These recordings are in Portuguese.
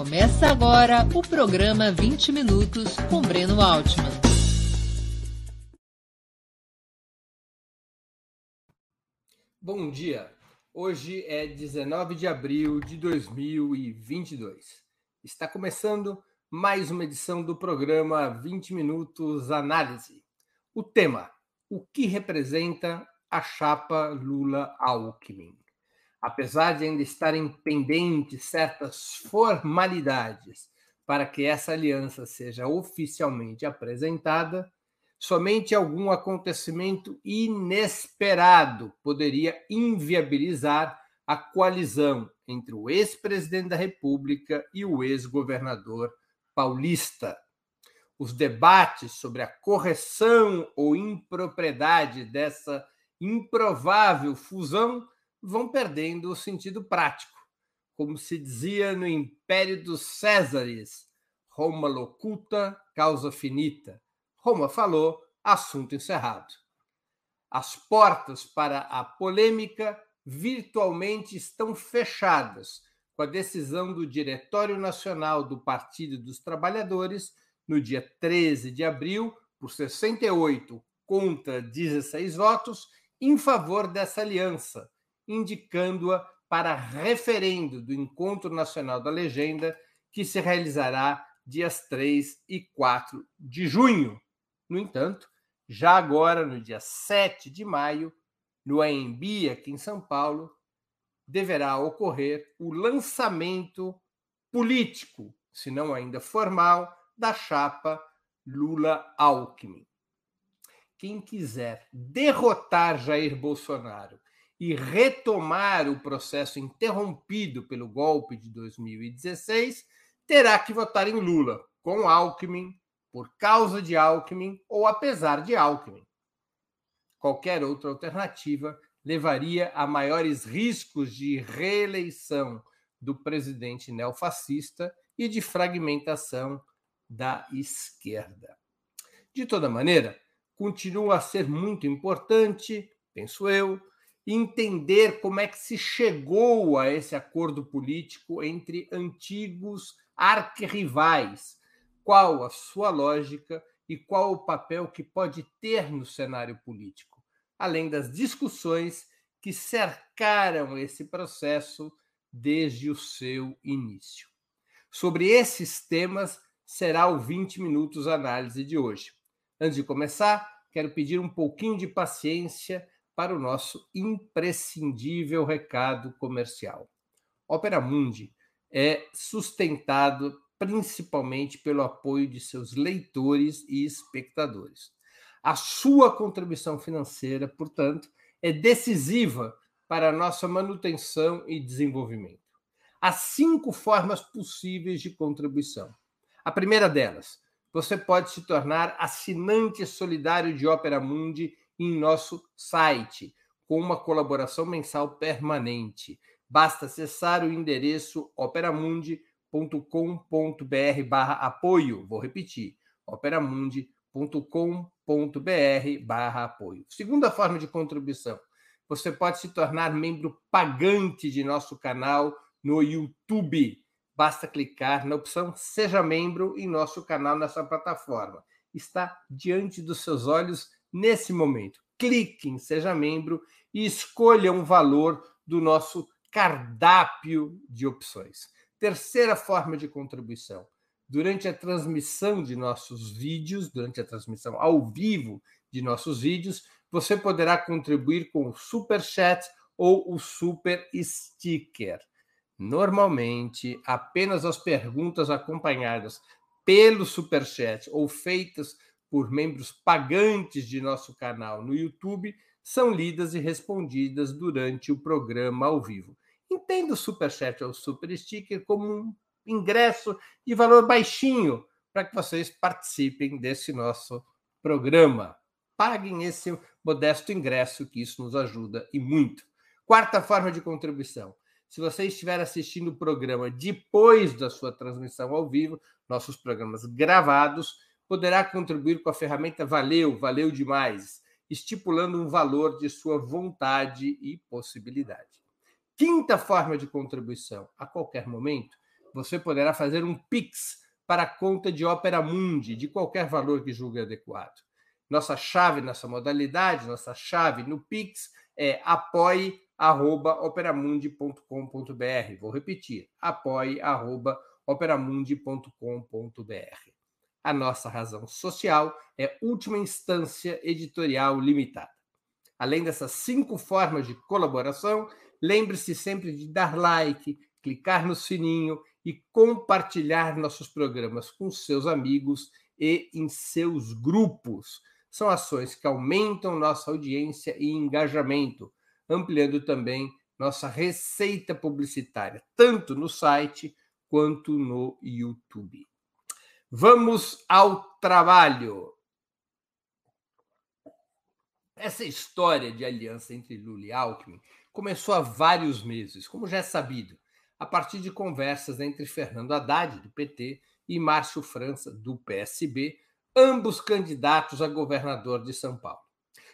Começa agora o programa 20 Minutos com Breno Altman. Bom dia. Hoje é 19 de abril de 2022. Está começando mais uma edição do programa 20 Minutos Análise. O tema: o que representa a chapa Lula-Alckmin? Apesar de ainda estarem pendentes certas formalidades para que essa aliança seja oficialmente apresentada, somente algum acontecimento inesperado poderia inviabilizar a coalizão entre o ex-presidente da República e o ex-governador paulista. Os debates sobre a correção ou impropriedade dessa improvável fusão vão perdendo o sentido prático. Como se dizia no Império dos Césares, Roma locuta, causa finita. Roma falou, assunto encerrado. As portas para a polêmica virtualmente estão fechadas com a decisão do Diretório Nacional do Partido dos Trabalhadores, no dia 13 de abril, por 68 contra 16 votos, em favor dessa aliança, indicando-a para referendo do Encontro Nacional da Legenda, que se realizará dias 3 e 4 de junho. No entanto, já agora, no dia 7 de maio, no AMB, aqui em São Paulo, deverá ocorrer o lançamento político, se não ainda formal, da chapa Lula-Alckmin. Quem quiser derrotar Jair Bolsonaro e retomar o processo interrompido pelo golpe de 2016, terá que votar em Lula, com Alckmin, por causa de Alckmin ou apesar de Alckmin. Qualquer outra alternativa levaria a maiores riscos de reeleição do presidente neofascista e de fragmentação da esquerda. De toda maneira, continua a ser muito importante, penso eu, entender como é que se chegou a esse acordo político entre antigos arquirrivais, qual a sua lógica e qual o papel que pode ter no cenário político, além das discussões que cercaram esse processo desde o seu início. Sobre esses temas será o 20 minutos análise de hoje. Antes de começar, quero pedir um pouquinho de paciência para o nosso imprescindível recado comercial. Opera Mundi é sustentado principalmente pelo apoio de seus leitores e espectadores. A sua contribuição financeira, portanto, é decisiva para a nossa manutenção e desenvolvimento. Há cinco formas possíveis de contribuição. A primeira delas, você pode se tornar assinante solidário de Opera Mundi em nosso site, com uma colaboração mensal permanente. Basta acessar o endereço operamundi.com.br barra apoio. Vou repetir, operamundi.com.br barra apoio. Segunda forma de contribuição, você pode se tornar membro pagante de nosso canal no YouTube. Basta clicar na opção Seja Membro em nosso canal nessa plataforma. Está diante dos seus olhos nesse momento. Clique em Seja Membro e escolha um valor do nosso cardápio de opções. Terceira forma de contribuição. Durante a transmissão de nossos vídeos, durante a transmissão ao vivo de nossos vídeos, você poderá contribuir com o Super Chat ou o Super Sticker. Normalmente, apenas as perguntas acompanhadas pelo Super Chat ou feitas por membros pagantes de nosso canal no YouTube são lidas e respondidas durante o programa ao vivo. Entenda o Superchat ou Super Sticker como um ingresso de valor baixinho para que vocês participem desse nosso programa. Paguem esse modesto ingresso, que isso nos ajuda e muito. Quarta forma de contribuição. Se você estiver assistindo o programa depois da sua transmissão ao vivo, nossos programas gravados, poderá contribuir com a ferramenta Valeu, valeu demais, estipulando um valor de sua vontade e possibilidade. Quinta forma de contribuição: a qualquer momento, você poderá fazer um Pix para a conta de Opera Mundi, de qualquer valor que julgue adequado. Nossa chave nessa modalidade, nossa chave no Pix é apoie.operamundi.com.br. Vou repetir, apoie.operamundi.com.br. A nossa razão social é última instância editorial limitada. Além dessas cinco formas de colaboração, lembre-se sempre de dar like, clicar no sininho e compartilhar nossos programas com seus amigos e em seus grupos. São ações que aumentam nossa audiência e engajamento, ampliando também nossa receita publicitária, tanto no site quanto no YouTube. Vamos ao trabalho. Essa história de aliança entre Lula e Alckmin começou há vários meses, como já é sabido, a partir de conversas entre Fernando Haddad, do PT, e Márcio França, do PSB, ambos candidatos a governador de São Paulo.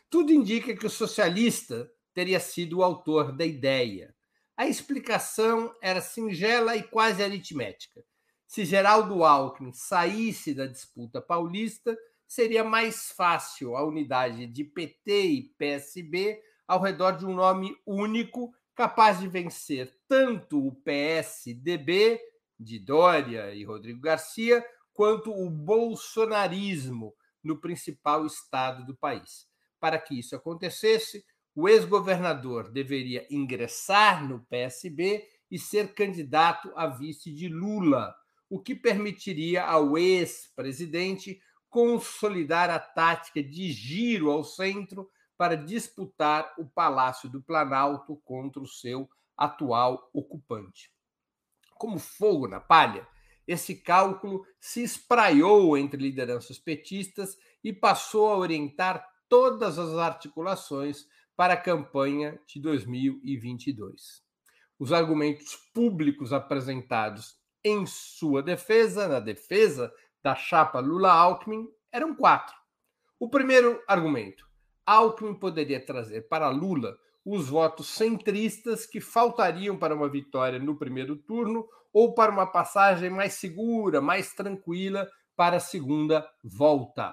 Tudo indica que o socialista teria sido o autor da ideia. A explicação era singela e quase aritmética. Se Geraldo Alckmin saísse da disputa paulista, seria mais fácil a unidade de PT e PSB ao redor de um nome único, capaz de vencer tanto o PSDB de Dória e Rodrigo Garcia, quanto o bolsonarismo no principal estado do país. Para que isso acontecesse, o ex-governador deveria ingressar no PSB e ser candidato a vice de Lula o que permitiria ao ex-presidente consolidar a tática de giro ao centro para disputar o Palácio do Planalto contra o seu atual ocupante. Como fogo na palha, esse cálculo se espraiou entre lideranças petistas e passou a orientar todas as articulações para a campanha de 2022. Os argumentos públicos apresentados em sua defesa, na defesa da chapa Lula-Alckmin, eram quatro. O primeiro argumento: Alckmin poderia trazer para Lula os votos centristas que faltariam para uma vitória no primeiro turno ou para uma passagem mais segura, mais tranquila para a segunda volta.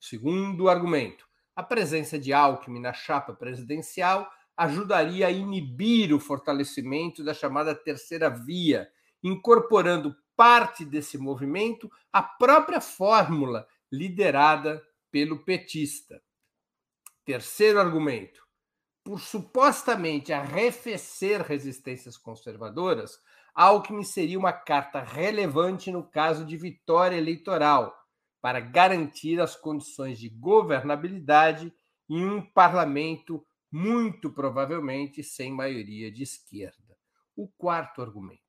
Segundo argumento: a presença de Alckmin na chapa presidencial ajudaria a inibir o fortalecimento da chamada terceira via, incorporando parte desse movimento à própria fórmula liderada pelo petista. Terceiro argumento: por supostamente arrefecer resistências conservadoras, Alckmin seria uma carta relevante no caso de vitória eleitoral, para garantir as condições de governabilidade em um parlamento muito provavelmente sem maioria de esquerda. O quarto argumento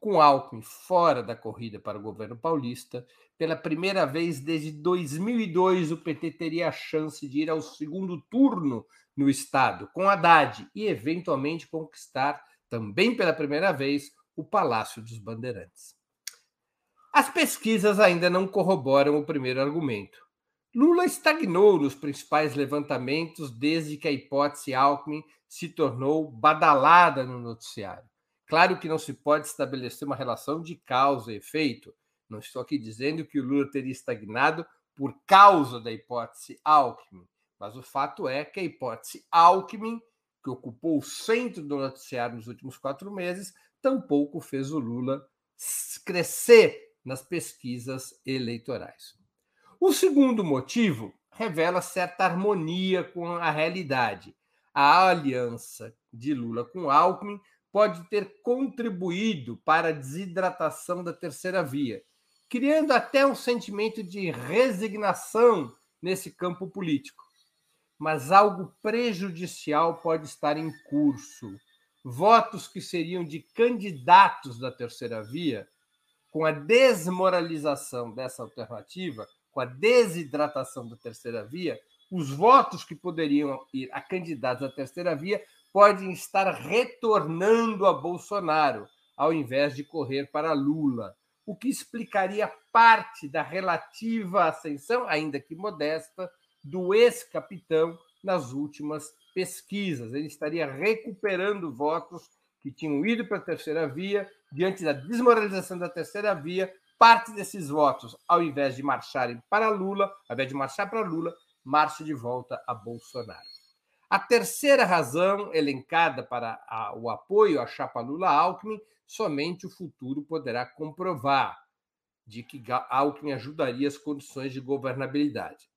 com Alckmin fora da corrida para o governo paulista, pela primeira vez desde 2002 o PT teria a chance de ir ao segundo turno no estado com Haddad e eventualmente conquistar também pela primeira vez o Palácio dos Bandeirantes. As pesquisas ainda não corroboram o primeiro argumento. Lula estagnou nos principais levantamentos desde que a hipótese Alckmin se tornou badalada no noticiário. Claro que não se pode estabelecer uma relação de causa e efeito. Não estou aqui dizendo que o Lula teria estagnado por causa da hipótese Alckmin, mas o fato é que a hipótese Alckmin, que ocupou o centro do noticiário nos últimos quatro meses, tampouco fez o Lula crescer nas pesquisas eleitorais. O segundo motivo revela certa harmonia com a realidade. A aliança de Lula com Alckmin pode ter contribuído para a desidratação da terceira via, criando até um sentimento de resignação nesse campo político. Mas algo prejudicial pode estar em curso. Votos que seriam de candidatos da terceira via, com a desmoralização dessa alternativa, com a desidratação da terceira via, os votos que poderiam ir a candidatos da terceira via podem estar retornando a Bolsonaro, ao invés de correr para Lula, o que explicaria parte da relativa ascensão, ainda que modesta, do ex-capitão nas últimas pesquisas. Ele estaria recuperando votos que tinham ido para a terceira via, diante da desmoralização da terceira via, parte desses votos, ao invés de marcharem para Lula, ao invés de marchar para Lula, marcha de volta a Bolsonaro. A terceira razão elencada para a, o apoio à chapa Lula-Alckmin, somente o futuro poderá comprovar de que Alckmin ajudaria as condições de governabilidade.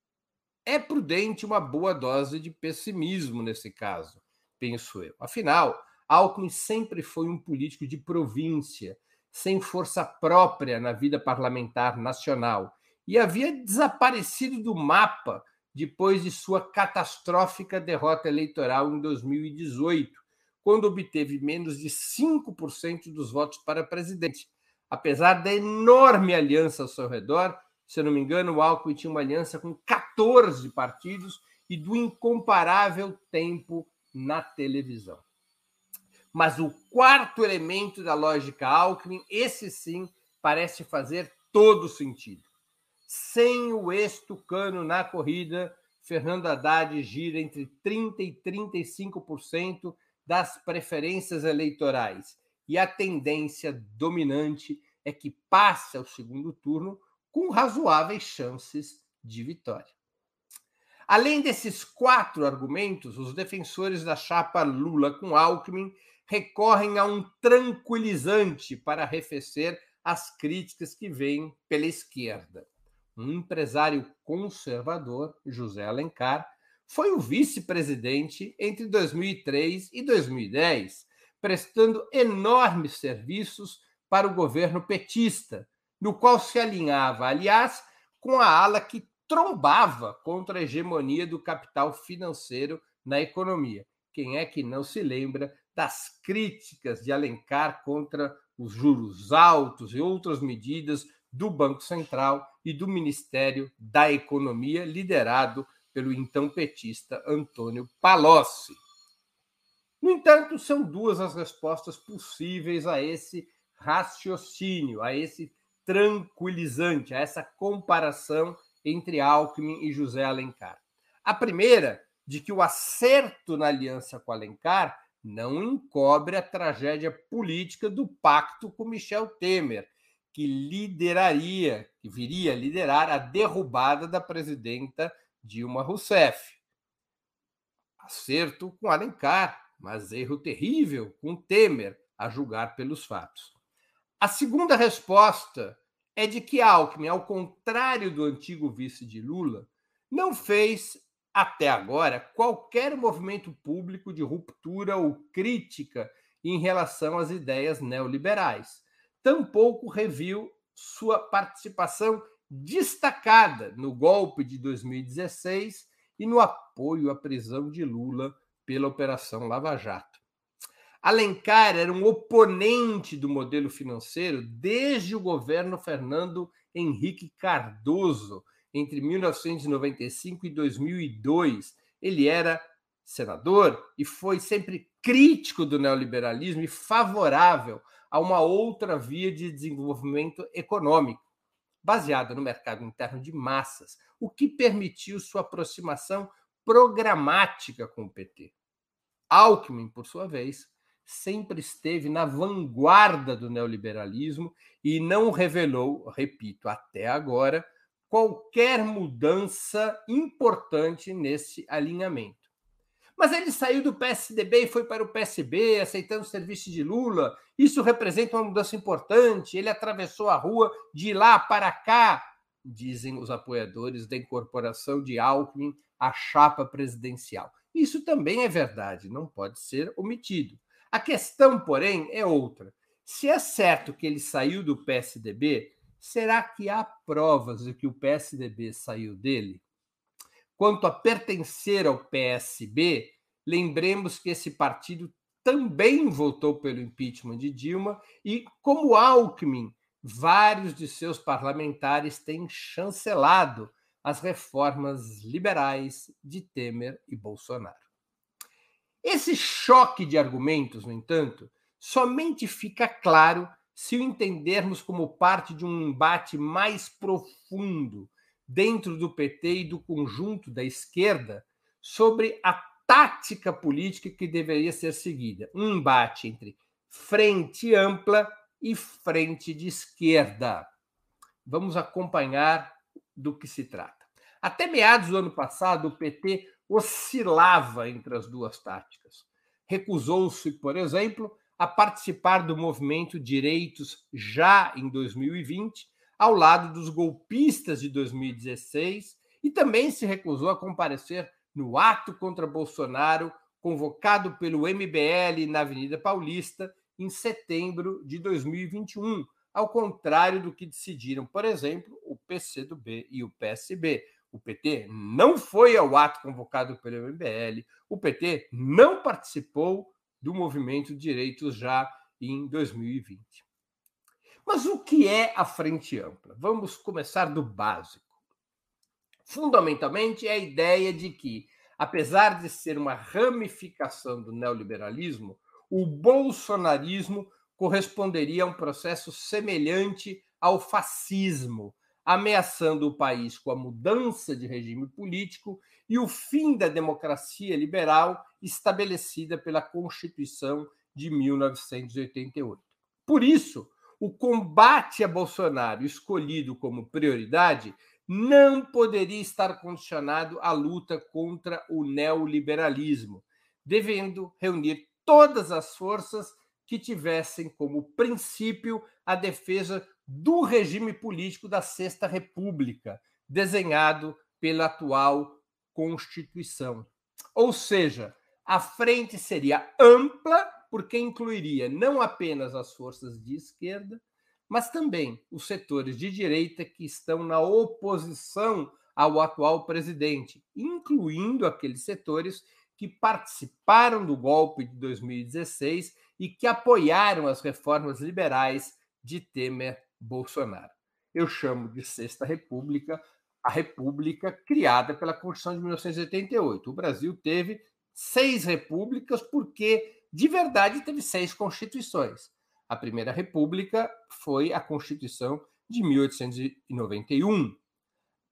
É prudente uma boa dose de pessimismo nesse caso, penso eu. Afinal, Alckmin sempre foi um político de província, sem força própria na vida parlamentar nacional, e havia desaparecido do mapa depois de sua catastrófica derrota eleitoral em 2018, quando obteve menos de 5% dos votos para presidente. Apesar da enorme aliança ao seu redor, se eu não me engano, o Alckmin tinha uma aliança com 14 partidos e do incomparável tempo na televisão. Mas o quarto elemento da lógica Alckmin, esse sim, parece fazer todo sentido. Sem o ex-tucano na corrida, Fernando Haddad gira entre 30% e 35% das preferências eleitorais. E a tendência dominante é que passe ao segundo turno com razoáveis chances de vitória. Além desses quatro argumentos, os defensores da chapa Lula com Alckmin recorrem a um tranquilizante para arrefecer as críticas que vêm pela esquerda um empresário conservador, José Alencar, foi o vice-presidente entre 2003 e 2010, prestando enormes serviços para o governo petista, no qual se alinhava, aliás, com a ala que trombava contra a hegemonia do capital financeiro na economia. Quem é que não se lembra das críticas de Alencar contra os juros altos e outras medidas do Banco Central e do Ministério da Economia, liderado pelo então petista Antônio Palocci. No entanto, são duas as respostas possíveis a esse raciocínio, a esse tranquilizante, a essa comparação entre Alckmin e José Alencar. A primeira, de que o acerto na aliança com Alencar não encobre a tragédia política do pacto com Michel Temer, que lideraria, que viria a liderar a derrubada da presidenta Dilma Rousseff. Acerto com Alencar, mas erro terrível com Temer, a julgar pelos fatos. A segunda resposta é de que Alckmin, ao contrário do antigo vice de Lula, não fez até agora qualquer movimento público de ruptura ou crítica em relação às ideias neoliberais tampouco reviu sua participação destacada no golpe de 2016 e no apoio à prisão de Lula pela Operação Lava Jato. Alencar era um oponente do modelo financeiro desde o governo Fernando Henrique Cardoso, entre 1995 e 2002. Ele era senador e foi sempre crítico do neoliberalismo e favorável a uma outra via de desenvolvimento econômico, baseada no mercado interno de massas, o que permitiu sua aproximação programática com o PT. Alckmin, por sua vez, sempre esteve na vanguarda do neoliberalismo e não revelou, repito, até agora, qualquer mudança importante nesse alinhamento. Mas ele saiu do PSDB e foi para o PSB, aceitando o serviço de Lula. Isso representa uma mudança importante. Ele atravessou a rua de lá para cá, dizem os apoiadores da incorporação de Alckmin à chapa presidencial. Isso também é verdade, não pode ser omitido. A questão, porém, é outra. Se é certo que ele saiu do PSDB, será que há provas de que o PSDB saiu dele? Quanto a pertencer ao PSB, lembremos que esse partido também votou pelo impeachment de Dilma e, como Alckmin, vários de seus parlamentares têm chancelado as reformas liberais de Temer e Bolsonaro. Esse choque de argumentos, no entanto, somente fica claro se o entendermos como parte de um embate mais profundo dentro do PT e do conjunto da esquerda sobre a tática política que deveria ser seguida. Um embate entre frente ampla e frente de esquerda. Vamos acompanhar do que se trata. Até meados do ano passado, o PT oscilava entre as duas táticas. Recusou-se, por exemplo, a participar do movimento Direitos já em 2020, ao lado dos golpistas de 2016, e também se recusou a comparecer no ato contra Bolsonaro convocado pelo MBL na Avenida Paulista em setembro de 2021, ao contrário do que decidiram, por exemplo, o PCdoB e o PSB. O PT não foi ao ato convocado pelo MBL, o PT não participou do movimento Direitos Já em 2020. Mas o que é a Frente Ampla? Vamos começar do básico. Fundamentalmente, é a ideia de que, apesar de ser uma ramificação do neoliberalismo, o bolsonarismo corresponderia a um processo semelhante ao fascismo, ameaçando o país com a mudança de regime político e o fim da democracia liberal estabelecida pela Constituição de 1988. Por isso, o combate a Bolsonaro, escolhido como prioridade, não poderia estar condicionado à luta contra o neoliberalismo, devendo reunir todas as forças que tivessem como princípio a defesa do regime político da Sexta República, desenhado pela atual Constituição. Ou seja, a frente seria ampla, porque incluiria não apenas as forças de esquerda, mas também os setores de direita que estão na oposição ao atual presidente, incluindo aqueles setores que participaram do golpe de 2016 e que apoiaram as reformas liberais de Temer Bolsonaro. Eu chamo de Sexta República a república criada pela Constituição de 1988. O Brasil teve seis repúblicas porque, de verdade, teve seis constituições. A primeira república foi a Constituição de 1891.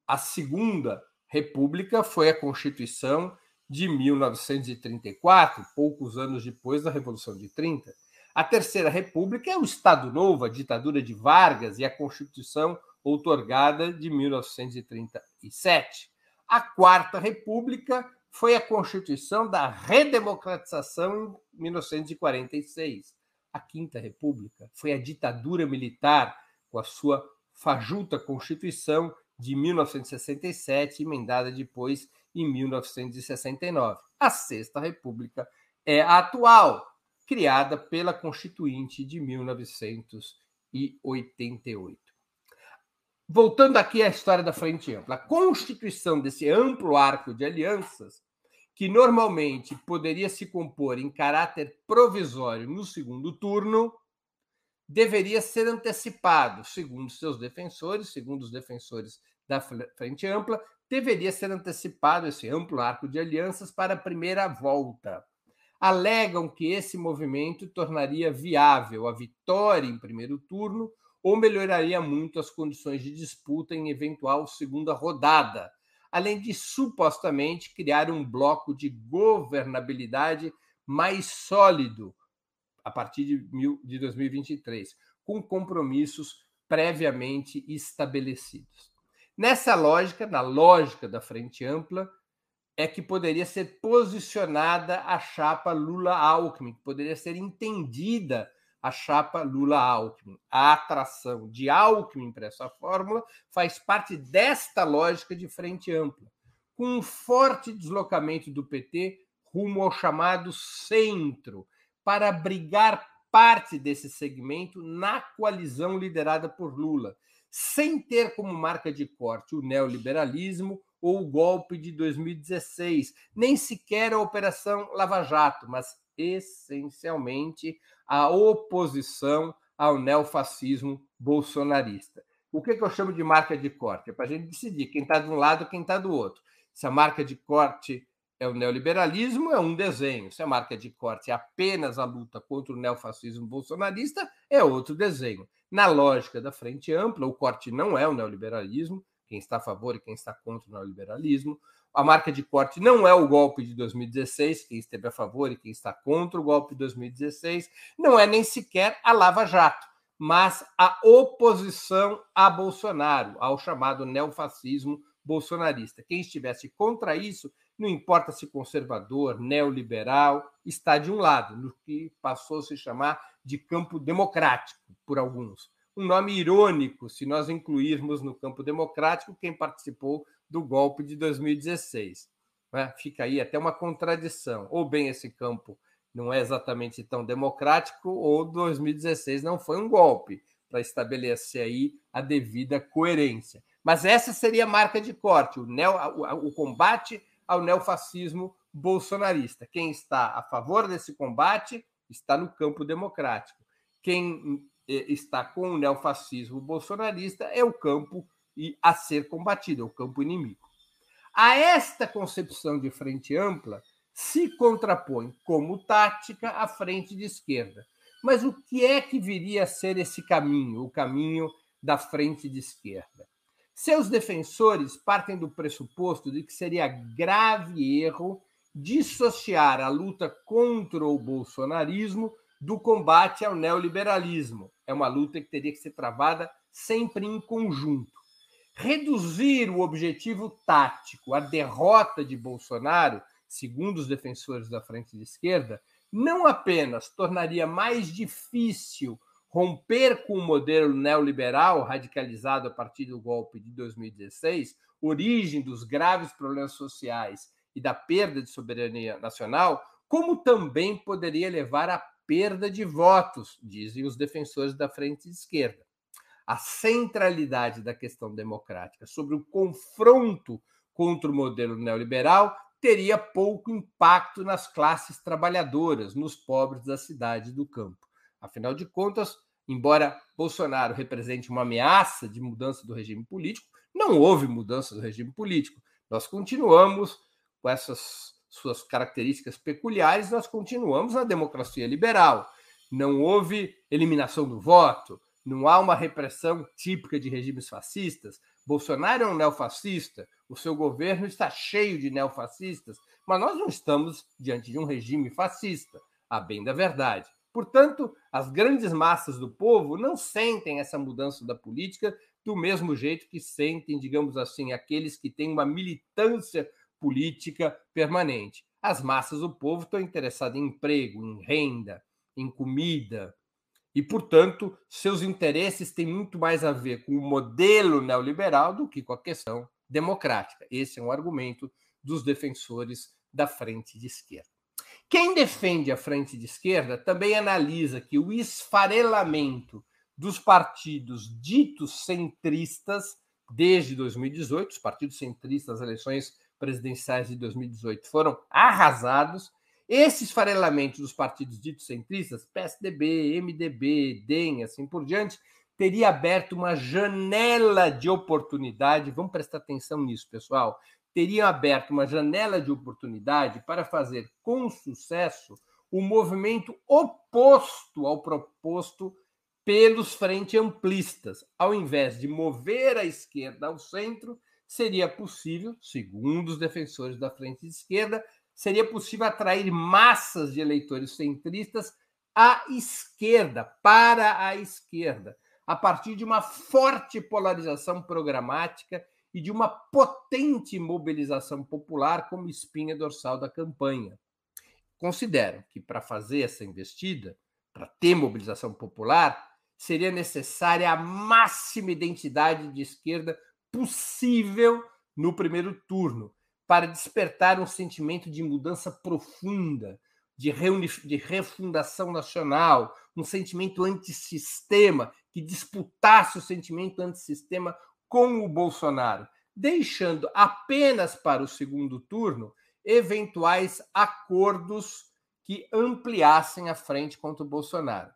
A segunda república foi a Constituição de 1934, poucos anos depois da Revolução de 30. A Terceira República é o Estado Novo, a ditadura de Vargas e a Constituição outorgada de 1937. A Quarta República foi a Constituição da redemocratização em 1946. A Quinta República foi a ditadura militar com a sua fajuta Constituição de 1967, emendada depois em 1969. A Sexta República é a atual, criada pela Constituinte de 1988. Voltando aqui à história da Frente Ampla, a constituição desse amplo arco de alianças, que normalmente poderia se compor em caráter provisório no segundo turno, deveria ser antecipado, segundo seus defensores, segundo os defensores da Frente Ampla, deveria ser antecipado esse amplo arco de alianças para a primeira volta. Alegam que esse movimento tornaria viável a vitória em primeiro turno ou melhoraria muito as condições de disputa em eventual segunda rodada, além de supostamente criar um bloco de governabilidade mais sólido a partir de 2023, com compromissos previamente estabelecidos. Nessa lógica, na lógica da frente ampla, é que poderia ser posicionada a chapa Lula-Alckmin, que poderia ser entendida a chapa Lula-Alckmin. A atração de Alckmin para essa fórmula faz parte desta lógica de frente ampla, com um forte deslocamento do PT rumo ao chamado centro, para abrigar parte desse segmento na coalizão liderada por Lula, sem ter como marca de corte o neoliberalismo ou o golpe de 2016, nem sequer a Operação Lava Jato, mas essencialmente a oposição ao neofascismo bolsonarista. O que, que eu chamo de marca de corte? É para a gente decidir quem está de um lado e quem está do outro. Se a marca de corte é o neoliberalismo, é um desenho. Se a marca de corte é apenas a luta contra o neofascismo bolsonarista, é outro desenho. Na lógica da frente ampla, o corte não é o neoliberalismo, quem está a favor e quem está contra o neoliberalismo. A marca de corte não é o golpe de 2016, quem esteve a favor e quem está contra o golpe de 2016, não é nem sequer a Lava Jato, mas a oposição a Bolsonaro, ao chamado neofascismo bolsonarista. Quem estivesse contra isso, não importa se conservador, neoliberal, está de um lado, no que passou a se chamar de campo democrático por alguns. Um nome irônico, se nós incluirmos no campo democrático quem participou do golpe de 2016. Né? Fica aí até uma contradição. Ou bem esse campo não é exatamente tão democrático, ou 2016 não foi um golpe, para estabelecer aí a devida coerência. Mas essa seria a marca de corte, o, neo, o, combate ao neofascismo bolsonarista. Quem está a favor desse combate está no campo democrático. Quem está com o neofascismo bolsonarista é o campo a ser combatido, é o campo inimigo. A esta concepção de frente ampla se contrapõe como tática a frente de esquerda. Mas o que é que viria a ser esse caminho, o caminho da frente de esquerda? Seus defensores partem do pressuposto de que seria grave erro dissociar a luta contra o bolsonarismo do combate ao neoliberalismo. É uma luta que teria que ser travada sempre em conjunto. Reduzir o objetivo tático à derrota de Bolsonaro, segundo os defensores da frente de esquerda, não apenas tornaria mais difícil romper com o modelo neoliberal radicalizado a partir do golpe de 2016, origem dos graves problemas sociais e da perda de soberania nacional, como também poderia levar à perda de votos, dizem os defensores da frente de esquerda. A centralidade da questão democrática sobre o confronto contra o modelo neoliberal teria pouco impacto nas classes trabalhadoras, nos pobres da cidade e do campo. Afinal de contas, embora Bolsonaro represente uma ameaça de mudança do regime político, não houve mudança do regime político. Nós continuamos com essas suas características peculiares, nós continuamos na democracia liberal. Não houve eliminação do voto, não há uma repressão típica de regimes fascistas. Bolsonaro é um neofascista, o seu governo está cheio de neofascistas, mas nós não estamos diante de um regime fascista, a bem da verdade. Portanto, as grandes massas do povo não sentem essa mudança da política do mesmo jeito que sentem, digamos assim, aqueles que têm uma militância política permanente. As massas do povo estão interessadas em emprego, em renda, em comida, e, portanto, seus interesses têm muito mais a ver com o modelo neoliberal do que com a questão democrática. Esse é um argumento dos defensores da frente de esquerda. Quem defende a frente de esquerda também analisa que o esfarelamento dos partidos ditos centristas desde 2018, os partidos centristas, as eleições presidenciais de 2018 foram arrasados. Esse esfarelamento dos partidos ditos centristas, PSDB, MDB, DEM, assim por diante, teria aberto uma janela de oportunidade. Vamos prestar atenção nisso, pessoal teriam aberto uma janela de oportunidade para fazer com sucesso o movimento oposto ao proposto pelos frente amplistas. Ao invés de mover a esquerda ao centro, seria possível, segundo os defensores da frente de esquerda, seria possível atrair massas de eleitores centristas à esquerda, para a esquerda, a partir de uma forte polarização programática e de uma potente mobilização popular como espinha dorsal da campanha. Considero que para fazer essa investida, para ter mobilização popular, seria necessária a máxima identidade de esquerda possível no primeiro turno, para despertar um sentimento de mudança profunda, de, de refundação nacional, um sentimento antissistema, que disputasse o sentimento antissistema com o Bolsonaro, deixando apenas para o segundo turno eventuais acordos que ampliassem a frente contra o Bolsonaro.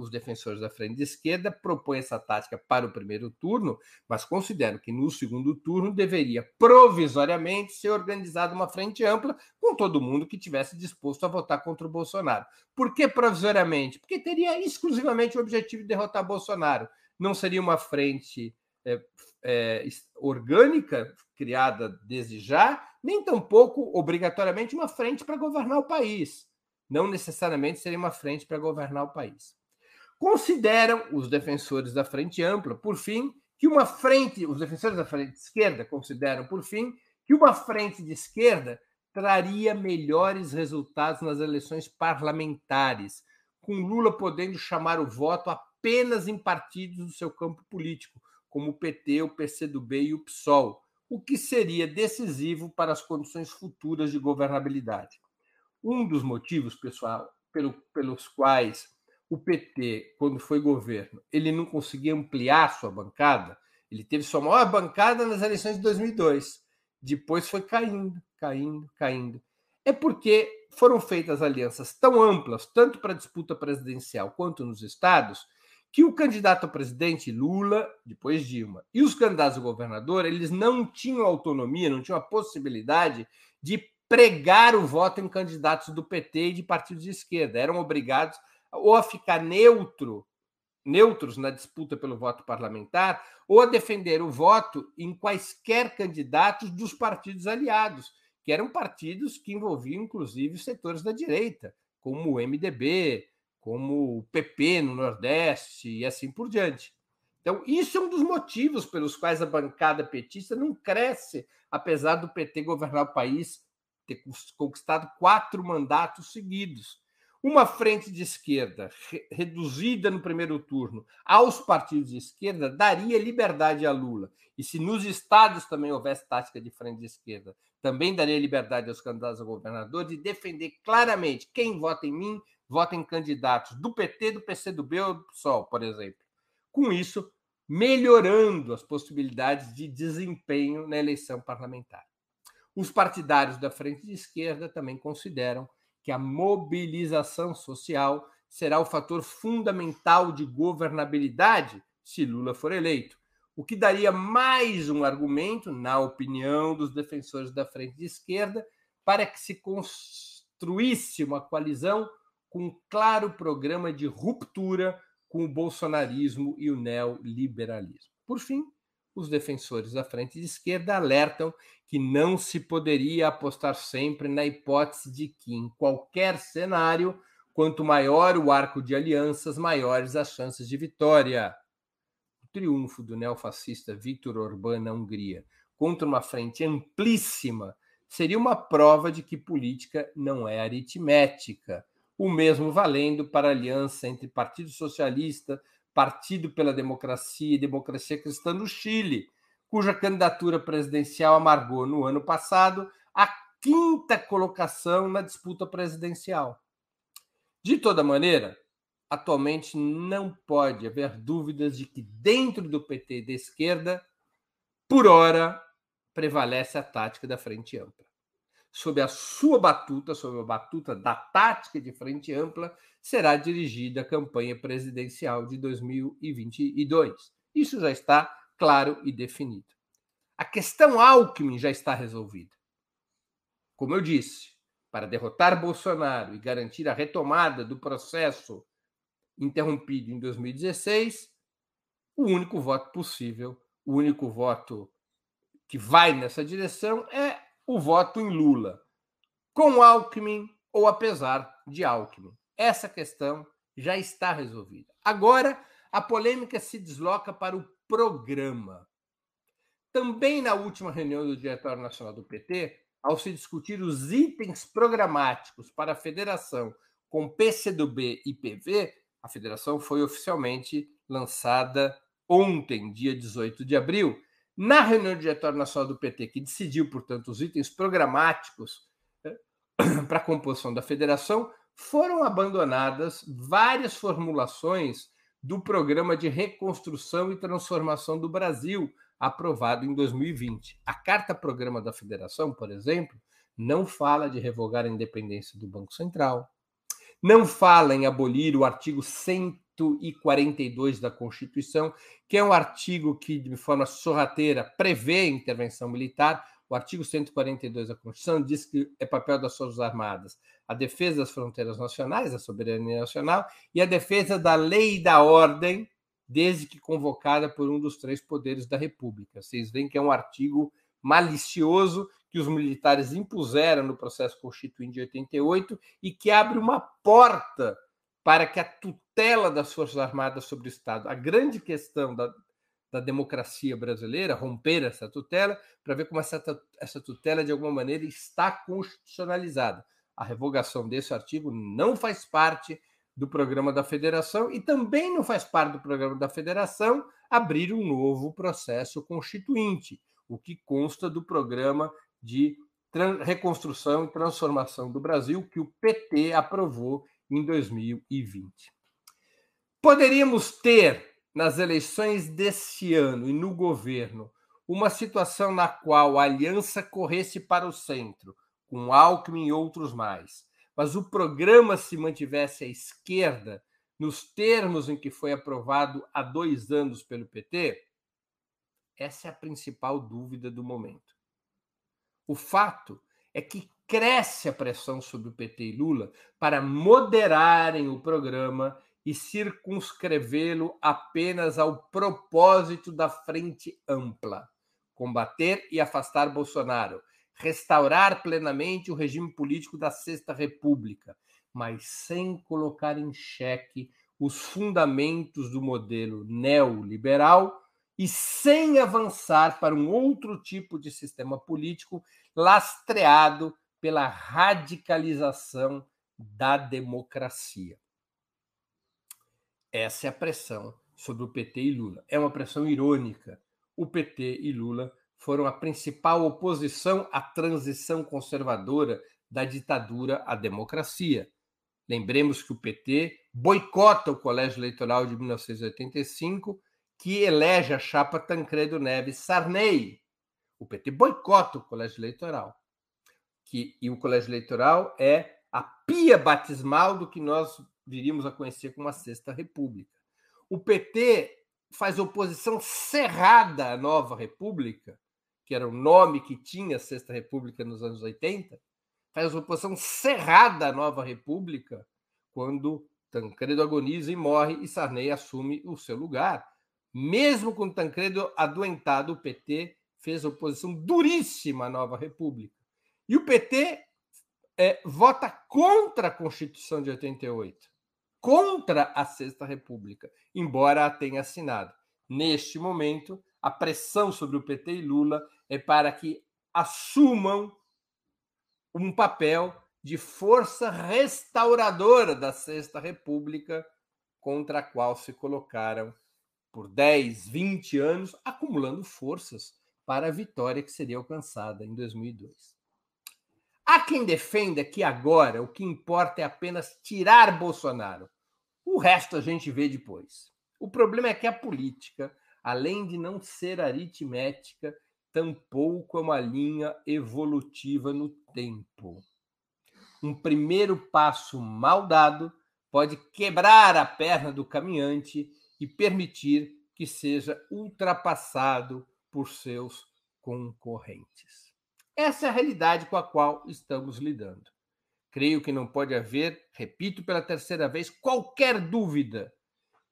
Os defensores da frente de esquerda propõem essa tática para o primeiro turno, mas consideram que no segundo turno deveria provisoriamente ser organizada uma frente ampla com todo mundo que tivesse disposto a votar contra o Bolsonaro. Por que provisoriamente? Porque teria exclusivamente o objetivo de derrotar Bolsonaro. Não seria uma frente é, é, orgânica, criada desde já, nem tampouco, obrigatoriamente, uma frente para governar o país. Não necessariamente seria uma frente para governar o país. Consideram os defensores da frente ampla, por fim, que uma frente, os defensores da frente esquerda consideram, por fim, que uma frente de esquerda traria melhores resultados nas eleições parlamentares, com Lula podendo chamar o voto apenas em partidos do seu campo político, como o PT, o PCdoB e o PSOL, o que seria decisivo para as condições futuras de governabilidade. Um dos motivos, pessoal, pelo, pelos quais o PT, quando foi governo, ele não conseguia ampliar sua bancada. Ele teve sua maior bancada nas eleições de 2002. Depois foi caindo, caindo, caindo. É porque foram feitas alianças tão amplas, tanto para a disputa presidencial quanto nos estados, que o candidato a presidente Lula, depois Dilma, e os candidatos a governador, eles não tinham autonomia, não tinham a possibilidade de pregar o voto em candidatos do PT e de partidos de esquerda. Eram obrigados ou a ficar neutro, neutros na disputa pelo voto parlamentar, ou a defender o voto em quaisquer candidatos dos partidos aliados, que eram partidos que envolviam inclusive setores da direita, como o MDB, como o PP no Nordeste e assim por diante. Então, isso é um dos motivos pelos quais a bancada petista não cresce, apesar do PT governar o país, ter conquistado quatro mandatos seguidos. Uma frente de esquerda reduzida no primeiro turno aos partidos de esquerda daria liberdade a Lula. E se nos estados também houvesse tática de frente de esquerda, também daria liberdade aos candidatos a governador de defender claramente quem vota em mim, vota em candidatos do PT, do PCdoB ou do PSOL, por exemplo. Com isso, melhorando as possibilidades de desempenho na eleição parlamentar. Os partidários da frente de esquerda também consideram que a mobilização social será o fator fundamental de governabilidade se Lula for eleito, o que daria mais um argumento, na opinião dos defensores da frente de esquerda, para que se construísse uma coalizão com um claro programa de ruptura com o bolsonarismo e o neoliberalismo. Por fim, os defensores da frente de esquerda alertam que não se poderia apostar sempre na hipótese de que, em qualquer cenário, quanto maior o arco de alianças, maiores as chances de vitória. O triunfo do neofascista Viktor Orbán na Hungria contra uma frente amplíssima seria uma prova de que política não é aritmética. O mesmo valendo para a aliança entre Partido Socialista, Partido pela Democracia e Democracia Cristã no Chile, cuja candidatura presidencial amargou no ano passado a quinta colocação na disputa presidencial. De toda maneira, atualmente não pode haver dúvidas de que dentro do PT de esquerda, por hora, prevalece a tática da frente ampla. Sob a sua batuta, sob a batuta da tática de frente ampla, será dirigida a campanha presidencial de 2022. Isso já está claro e definido. A questão Alckmin já está resolvida. Como eu disse, para derrotar Bolsonaro e garantir a retomada do processo interrompido em 2016, o único voto possível, o único voto que vai nessa direção é o voto em Lula, com Alckmin ou apesar de Alckmin. Essa questão já está resolvida. Agora, a polêmica se desloca para o programa. Também na última reunião do Diretório Nacional do PT, ao se discutir os itens programáticos para a federação com PCdoB e PV, a federação foi oficialmente lançada ontem, dia 18 de abril. Na reunião do Diretório Nacional do PT, que decidiu, portanto, os itens programáticos eh, para a composição da federação, foram abandonadas várias formulações do Programa de Reconstrução e Transformação do Brasil, aprovado em 2020. A Carta Programa da Federação, por exemplo, não fala de revogar a independência do Banco Central, não fala em abolir o artigo 142 da Constituição, que é um artigo que, de forma sorrateira, prevê intervenção militar. O artigo 142 da Constituição diz que é papel das Forças Armadas a defesa das fronteiras nacionais, a soberania nacional, e a defesa da lei e da ordem, desde que convocada por um dos três poderes da República. Vocês veem que é um artigo malicioso que os militares impuseram no processo constituinte de 88 e que abre uma porta para que a tutela das Forças Armadas sobre o Estado, a grande questão da, da democracia brasileira, romper essa tutela, para ver como essa, essa tutela, de alguma maneira, está constitucionalizada. A revogação desse artigo não faz parte do programa da federação e também não faz parte do programa da federação abrir um novo processo constituinte, o que consta do programa de reconstrução e transformação do Brasil que o PT aprovou em 2020. Poderíamos ter nas eleições desse ano e no governo uma situação na qual a aliança corresse para o centro, com Alckmin e outros mais, mas o programa se mantivesse à esquerda, nos termos em que foi aprovado há dois anos pelo PT? Essa é a principal dúvida do momento. O fato é que cresce a pressão sobre o PT e Lula para moderarem o programa e circunscrevê-lo apenas ao propósito da frente ampla: combater e afastar Bolsonaro, restaurar plenamente o regime político da Sexta República, mas sem colocar em xeque os fundamentos do modelo neoliberal e sem avançar para um outro tipo de sistema político lastreado pela radicalização da democracia. Essa é a pressão sobre o PT e Lula. É uma pressão irônica. O PT e Lula foram a principal oposição à transição conservadora da ditadura à democracia. Lembremos que o PT boicota o Colégio Eleitoral de 1985, que elege a chapa Tancredo Neves Sarney. O PT boicota o Colégio Eleitoral. Que, e o Colégio Eleitoral é a pia batismal do que nós viríamos a conhecer como a Sexta República. O PT faz oposição cerrada à Nova República, que era o nome que tinha a Sexta República nos anos 80, faz oposição cerrada à Nova República quando Tancredo agoniza e morre e Sarney assume o seu lugar. Mesmo com Tancredo adoentado, o PT fez oposição duríssima à Nova República. E o PT é, vota contra a Constituição de 88 contra a Sexta República, embora a tenha assinado. Neste momento, a pressão sobre o PT e Lula é para que assumam um papel de força restauradora da Sexta República, contra a qual se colocaram por 10, 20 anos, acumulando forças para a vitória que seria alcançada em 2002. Há quem defenda que agora o que importa é apenas tirar Bolsonaro. O resto a gente vê depois. O problema é que a política, além de não ser aritmética, tampouco é uma linha evolutiva no tempo. Um primeiro passo mal dado pode quebrar a perna do caminhante e permitir que seja ultrapassado por seus concorrentes. Essa é a realidade com a qual estamos lidando. Creio que não pode haver, repito pela terceira vez, qualquer dúvida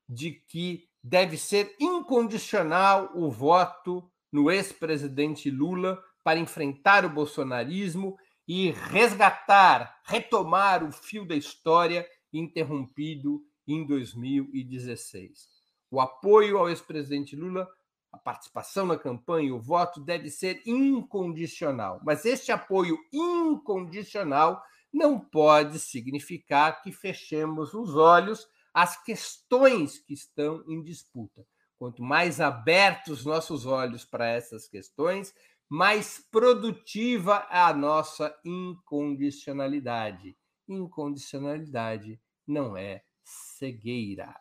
de que deve ser incondicional o voto no ex-presidente Lula para enfrentar o bolsonarismo e resgatar, retomar o fio da história interrompido em 2016. O apoio ao ex-presidente Lula a participação na campanha, o voto deve ser incondicional. Mas este apoio incondicional não pode significar que fechemos os olhos às questões que estão em disputa. Quanto mais abertos nossos olhos para essas questões, mais produtiva é a nossa incondicionalidade. Incondicionalidade não é cegueira.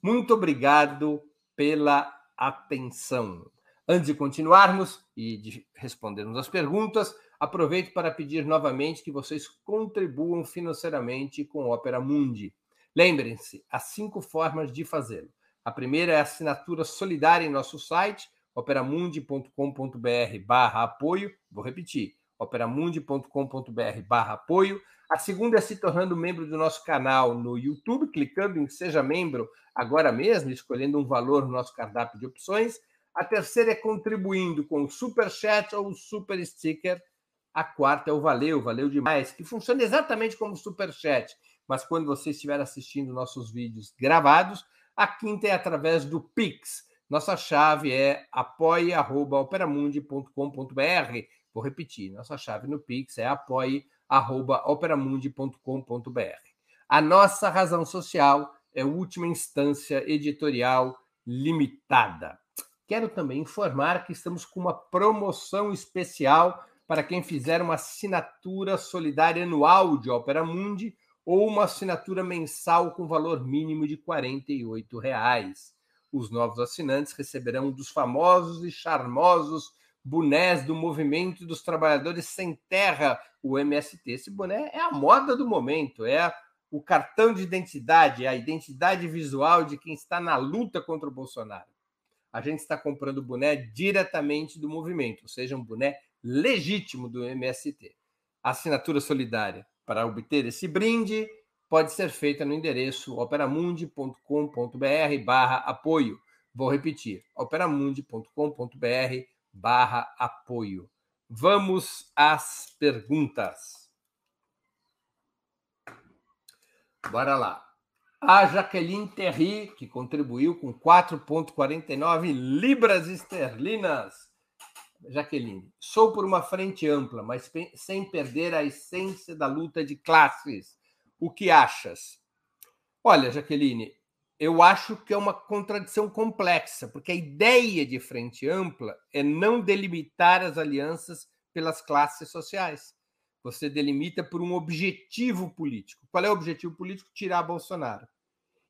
Muito obrigado pela atenção. Antes de continuarmos e de respondermos as perguntas, aproveito para pedir novamente que vocês contribuam financeiramente com Opera Mundi. Lembrem-se, há cinco formas de fazê-lo. A primeira é a assinatura solidária em nosso site, operamundi.com.br barra apoio. Vou repetir, operamundi.com.br barra apoio. A segunda é se tornando membro do nosso canal no YouTube, clicando em Seja Membro agora mesmo, escolhendo um valor no nosso cardápio de opções. A terceira é contribuindo com o Super Chat ou o Super Sticker, A quarta é o Valeu, valeu demais, que funciona exatamente como o Superchat, mas quando você estiver assistindo nossos vídeos gravados, a quinta é através do Pix. Nossa chave é apoie.operamundi.com.br. Vou repetir, nossa chave no Pix é apoie.operamundi.com.br. A nossa razão social é última instância editorial limitada. Quero também informar que estamos com uma promoção especial para quem fizer uma assinatura solidária anual de Opera Mundi ou uma assinatura mensal com valor mínimo de 48 reais. Os novos assinantes receberão um dos famosos e charmosos bonés do Movimento dos Trabalhadores Sem Terra, o MST. Esse boné é a moda do momento, é o cartão de identidade, é a identidade visual de quem está na luta contra o Bolsonaro a gente está comprando boné diretamente do movimento, ou seja, um boné legítimo do MST. Assinatura solidária para obter esse brinde pode ser feita no endereço operamundi.com.br barra apoio. Vou repetir, operamundi.com.br barra apoio. Vamos às perguntas. Bora lá. A Jaqueline Terry, que contribuiu com 4,49 libras esterlinas. Jaqueline, sou por uma frente ampla, mas sem perder a essência da luta de classes. O que achas? Olha, Jaqueline, eu acho que é uma contradição complexa, porque a ideia de frente ampla é não delimitar as alianças pelas classes sociais. Você delimita por um objetivo político. Qual é o objetivo político? Tirar Bolsonaro.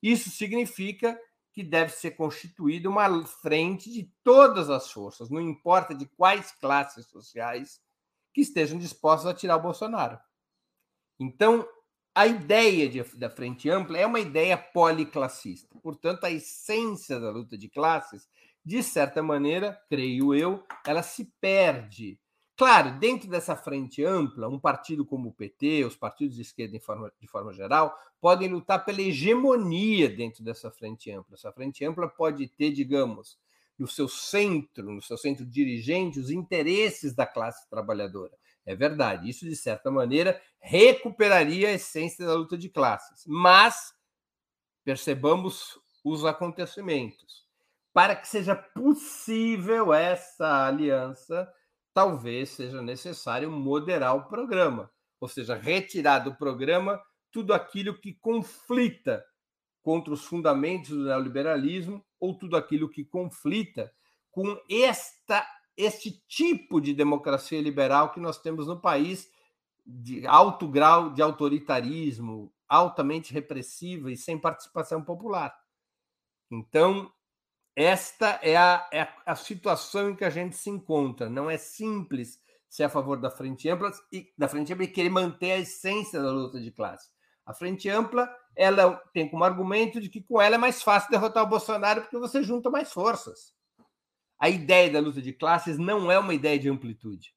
Isso significa que deve ser constituída uma frente de todas as forças, não importa de quais classes sociais, que estejam dispostas a tirar o Bolsonaro. Então, a ideia de, da frente ampla é uma ideia policlassista. Portanto, a essência da luta de classes, de certa maneira, creio eu, ela se perde Claro, dentro dessa frente ampla, um partido como o PT, os partidos de esquerda forma, de forma geral, podem lutar pela hegemonia dentro dessa frente ampla. Essa frente ampla pode ter, digamos, no seu centro, no seu centro dirigente, os interesses da classe trabalhadora. É verdade, isso, de certa maneira, recuperaria a essência da luta de classes. Mas percebamos os acontecimentos. Para que seja possível essa aliança, talvez seja necessário moderar o programa, ou seja, retirar do programa tudo aquilo que conflita contra os fundamentos do neoliberalismo ou tudo aquilo que conflita com esta este tipo de democracia liberal que nós temos no país de alto grau de autoritarismo, altamente repressiva e sem participação popular. Então, esta é a, é a situação em que a gente se encontra. Não é simples ser a favor da frente ampla e da frente ampla e querer manter a essência da luta de classe. A frente ampla ela tem como argumento de que com ela é mais fácil derrotar o Bolsonaro porque você junta mais forças. A ideia da luta de classes não é uma ideia de amplitude,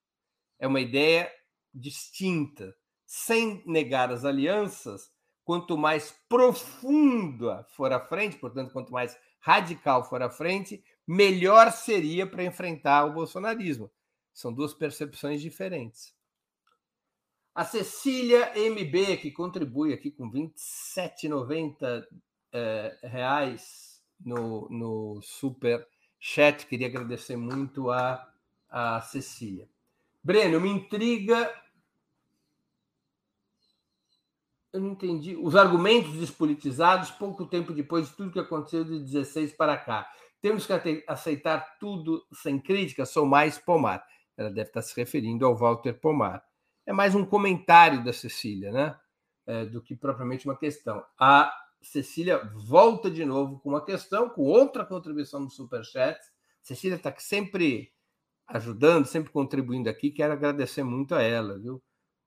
é uma ideia distinta, sem negar as alianças. Quanto mais profunda for a frente, portanto, quanto mais radical for à frente, melhor seria para enfrentar o bolsonarismo. São duas percepções diferentes. A Cecília MB, que contribui aqui com R$ 27,90 é, reais no, no super chat, queria agradecer muito a, a Cecília. Breno, me intriga eu não entendi. Os argumentos despolitizados, pouco tempo depois de tudo que aconteceu de 16 para cá. Temos que aceitar tudo sem crítica, sou mais Pomar. Ela deve estar se referindo ao Walter Pomar. É mais um comentário da Cecília, né? É, do que propriamente uma questão. A Cecília volta de novo com uma questão, com outra contribuição no Superchat. Cecília está sempre ajudando, sempre contribuindo aqui. Quero agradecer muito a ela, viu?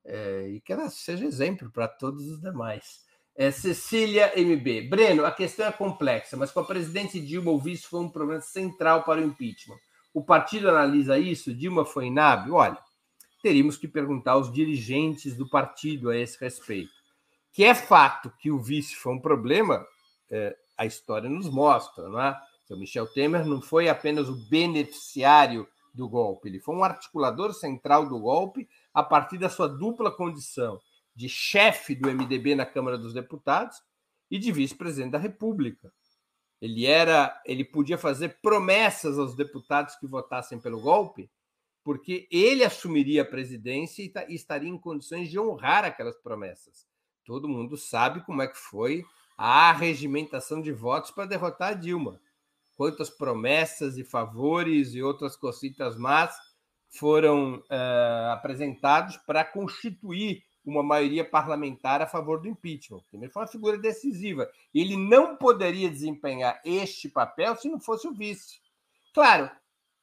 é, e que ela seja exemplo para todos os demais. É, Cecília MB. Breno, a questão é complexa, mas com a presidente Dilma, o vice foi um problema central para o impeachment. O partido analisa isso? Dilma foi inábil? Olha, teríamos que perguntar aos dirigentes do partido a esse respeito. Que é fato que o vice foi um problema, é, a história nos mostra, não é? Então, Michel Temer não foi apenas o beneficiário do golpe, ele foi um articulador central do golpe a partir da sua dupla condição de chefe do MDB na Câmara dos Deputados e de vice-presidente da República. Ele era, ele podia fazer promessas aos deputados que votassem pelo golpe, porque ele assumiria a presidência e estaria em condições de honrar aquelas promessas. Todo mundo sabe como é que foi a regimentação de votos para derrotar a Dilma. Quantas promessas e favores e outras cositas más foram uh, apresentados para constituir uma maioria parlamentar a favor do impeachment. Ele foi uma figura decisiva. Ele não poderia desempenhar este papel se não fosse o vice. Claro,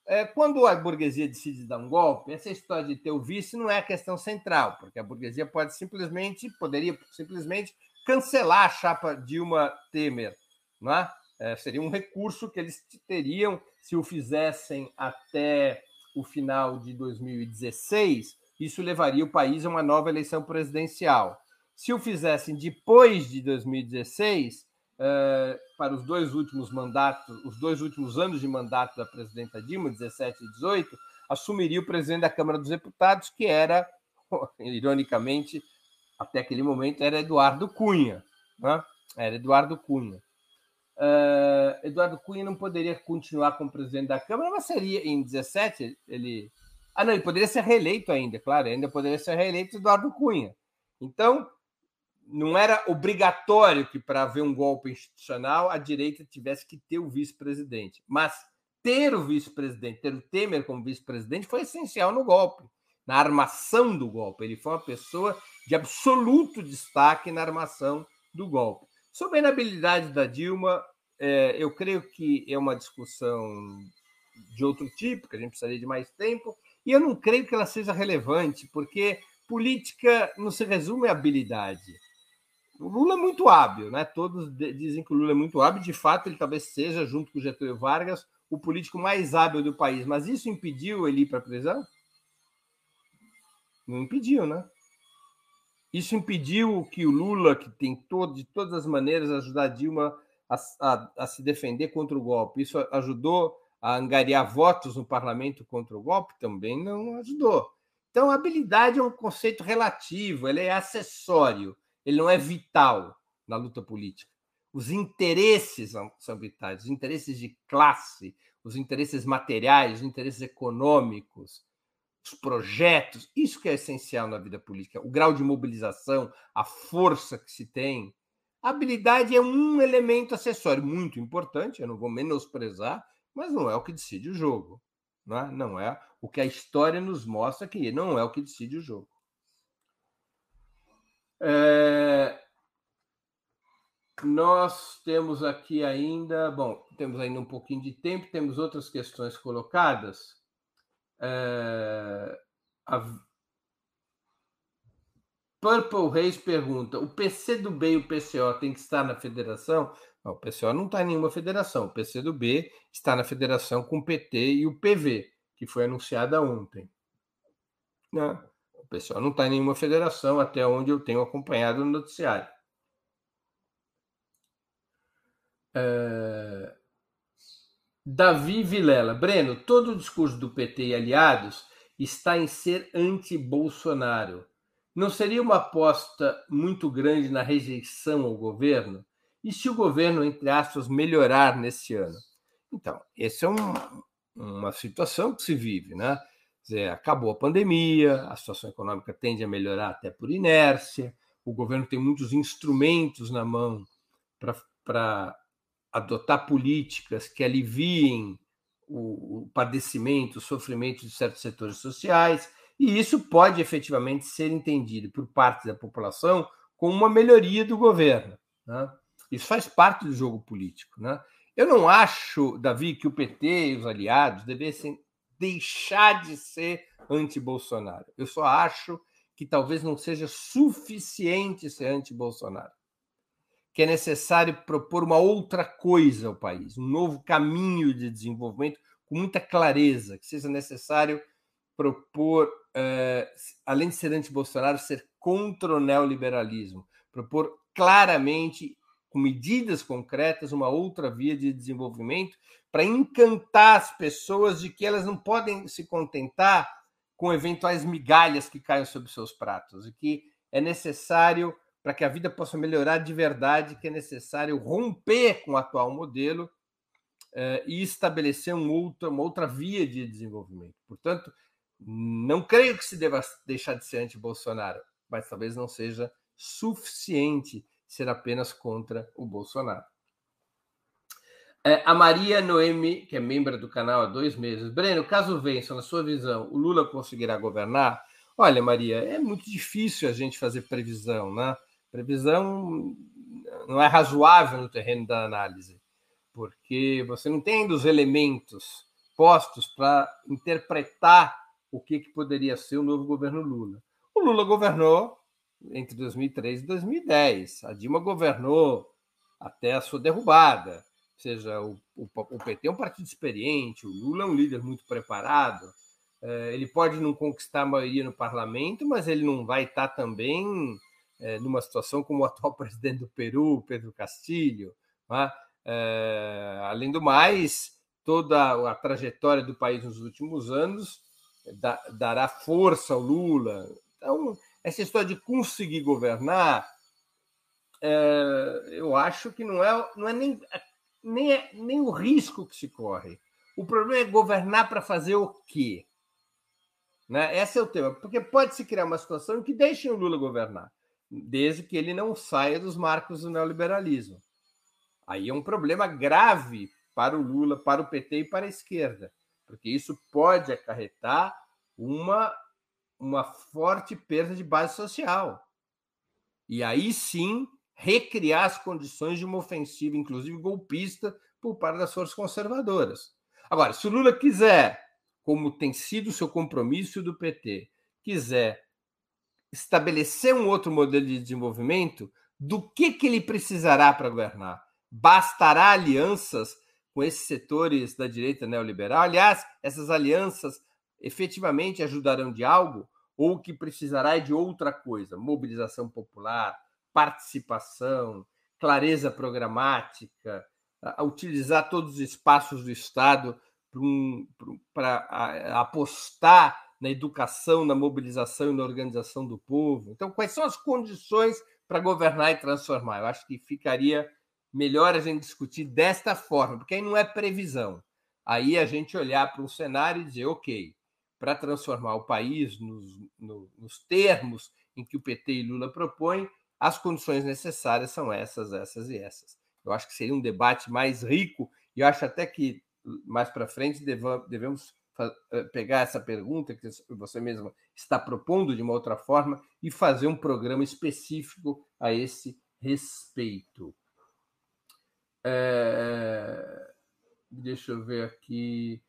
é, quando a burguesia decide dar um golpe, essa história de ter o vice não é a questão central, porque a burguesia pode simplesmente, poderia simplesmente cancelar a chapa Dilma Temer, não é? É, seria um recurso que eles teriam se o fizessem até o final de 2016, isso levaria o país a uma nova eleição presidencial. Se o fizessem depois de 2016, eh, para os dois últimos mandatos, os dois últimos anos de mandato da presidenta Dilma, 17 e 18, assumiria o presidente da Câmara dos Deputados, que era, ironicamente, até aquele momento, era Eduardo Cunha. Né? Era Eduardo Cunha. Uh, Eduardo Cunha não poderia continuar como presidente da Câmara, mas seria em 17 ele. Ah, não, ele poderia ser reeleito ainda, claro, ainda poderia ser reeleito Eduardo Cunha. Então, não era obrigatório que para haver um golpe institucional a direita tivesse que ter o vice-presidente, mas ter o vice-presidente, ter o Temer como vice-presidente foi essencial no golpe, na armação do golpe. Ele foi uma pessoa de absoluto destaque na armação do golpe. Sobre a inabilidade da Dilma, é, eu creio que é uma discussão de outro tipo, que a gente precisaria de mais tempo, e eu não creio que ela seja relevante, porque política não se resume à habilidade. O Lula é muito hábil, né? Todos dizem que o Lula é muito hábil, de fato, ele talvez seja, junto com Getúlio Vargas, o político mais hábil do país, mas isso impediu ele ir para a prisão? Não impediu, né? Isso impediu que o Lula, que tentou de todas as maneiras ajudar Dilma a, a, a, se defender contra o golpe, isso ajudou a angariar votos no parlamento contra o golpe? Também não ajudou. Então, habilidade é um conceito relativo, ele é acessório, ele não é vital na luta política. Os interesses são vitais, os interesses de classe, os interesses materiais, os interesses econômicos, os projetos, isso que é essencial na vida política, o grau de mobilização, a força que se tem. A habilidade é um elemento acessório muito importante, eu não vou menosprezar, mas não é o que decide o jogo. Não é, não é o que a história nos mostra que não é o que decide o jogo. É... Nós temos aqui ainda, bom, temos ainda um pouquinho de tempo, temos outras questões colocadas. É, a Purple Reis pergunta: o PC do B e o PCO tem que estar na federação? Não, o PCO não está em nenhuma federação. O PC do B está na federação com o PT e o PV, que foi anunciada ontem. Não, né? O PCO não está em nenhuma federação, até onde eu tenho acompanhado no noticiário. É... Davi Vilela. Breno, todo o discurso do PT e aliados está em ser anti-Bolsonaro. Não seria uma aposta muito grande na rejeição ao governo? E se o governo, entre aspas, melhorar nesse ano? Então, essa é um, uma situação que se vive, né? Dizer, acabou a pandemia, a situação econômica tende a melhorar até por inércia, o governo tem muitos instrumentos na mão para adotar políticas que aliviem o, o padecimento, o sofrimento de certos setores sociais, e isso pode efetivamente ser entendido por parte da população como uma melhoria do governo. Né? Isso faz parte do jogo político. Né? Eu não acho, Davi, que o PT e os aliados devessem deixar de ser anti-Bolsonaro. Eu só acho que talvez não seja suficiente ser anti-Bolsonaro que é necessário propor uma outra coisa ao país, um novo caminho de desenvolvimento com muita clareza, que seja necessário propor, uh, além de ser anti-Bolsonaro, ser contra o neoliberalismo, propor claramente, com medidas concretas, uma outra via de desenvolvimento para encantar as pessoas de que elas não podem se contentar com eventuais migalhas que caem sobre seus pratos e que é necessário para que a vida possa melhorar de verdade, que é necessário romper com o atual modelo eh, e estabelecer um outro, uma outra via de desenvolvimento. Portanto, não creio que se deva deixar de ser anti-Bolsonaro, mas talvez não seja suficiente ser apenas contra o Bolsonaro. É, a Maria Noemi, que é membro do canal há dois meses. Breno, caso vença, na sua visão, o Lula conseguirá governar? Olha, Maria, é muito difícil a gente fazer previsão, né? Previsão não é razoável no terreno da análise, porque você não tem ainda os elementos postos para interpretar o que, que poderia ser o novo governo Lula. O Lula governou entre 2003 e 2010. A Dilma governou até a sua derrubada. Ou seja, o, o, o PT é um partido experiente, o Lula é um líder muito preparado. É, ele pode não conquistar a maioria no parlamento, mas ele não vai estar também é, numa situação como o atual presidente do Peru, Pedro Castilho. É? é, além do mais, toda a trajetória do país nos últimos anos da, dará força ao Lula. Então, essa história de conseguir governar, é, eu acho que não é, não é nem, nem, é, nem o risco que se corre. O problema é governar para fazer o quê? Né? Esse é o tema. Porque pode se criar uma situação em que deixem o Lula governar desde que ele não saia dos marcos do neoliberalismo. Aí é um problema grave para o Lula, para o PT e para a esquerda, porque isso pode acarretar uma, uma forte perda de base social. E aí sim recriar as condições de uma ofensiva, inclusive golpista, por parte das forças conservadoras. Agora, se o Lula quiser, como tem sido o seu compromisso do PT, quiser estabelecer um outro modelo de desenvolvimento, do que, que ele precisará para governar? Bastará alianças com esses setores da direita neoliberal? Aliás, essas alianças efetivamente ajudarão de algo? Ou que precisará é de outra coisa? Mobilização popular, participação, clareza programática, utilizar todos os espaços do Estado para apostar na educação, na mobilização e na organização do povo. Então, quais são as condições para governar e transformar? Eu acho que ficaria melhor a gente discutir desta forma, porque aí não é previsão. Aí a gente olhar para um cenário e dizer, ok, para transformar o país nos, no, nos termos em que o PT e Lula propõem, as condições necessárias são essas, essas e essas. Eu acho que seria um debate mais rico e eu acho até que mais para frente devemos eh, pegar essa pergunta que você mesmo está propondo de uma outra forma e fazer um programa específico a esse respeito. É... Deixa eu ver aqui.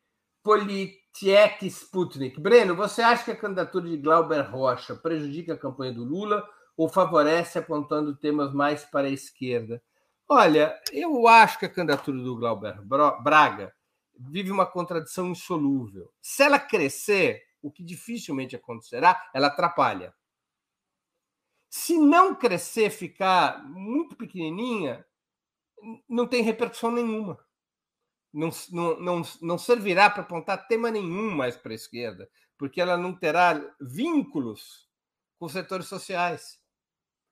Politiek Sputnik. Breno, você acha que a candidatura de Glauber Rocha prejudica a campanha do Lula ou favorece apontando temas mais para a esquerda? Olha, eu acho que a candidatura do Glauber Braga vive uma contradição insolúvel. Se ela crescer, o que dificilmente acontecerá, ela atrapalha. Se não crescer, ficar muito pequenininha, não tem repercussão nenhuma. Não, não, não, servirá para apontar tema nenhum mais para a esquerda, porque ela não terá vínculos com os setores sociais,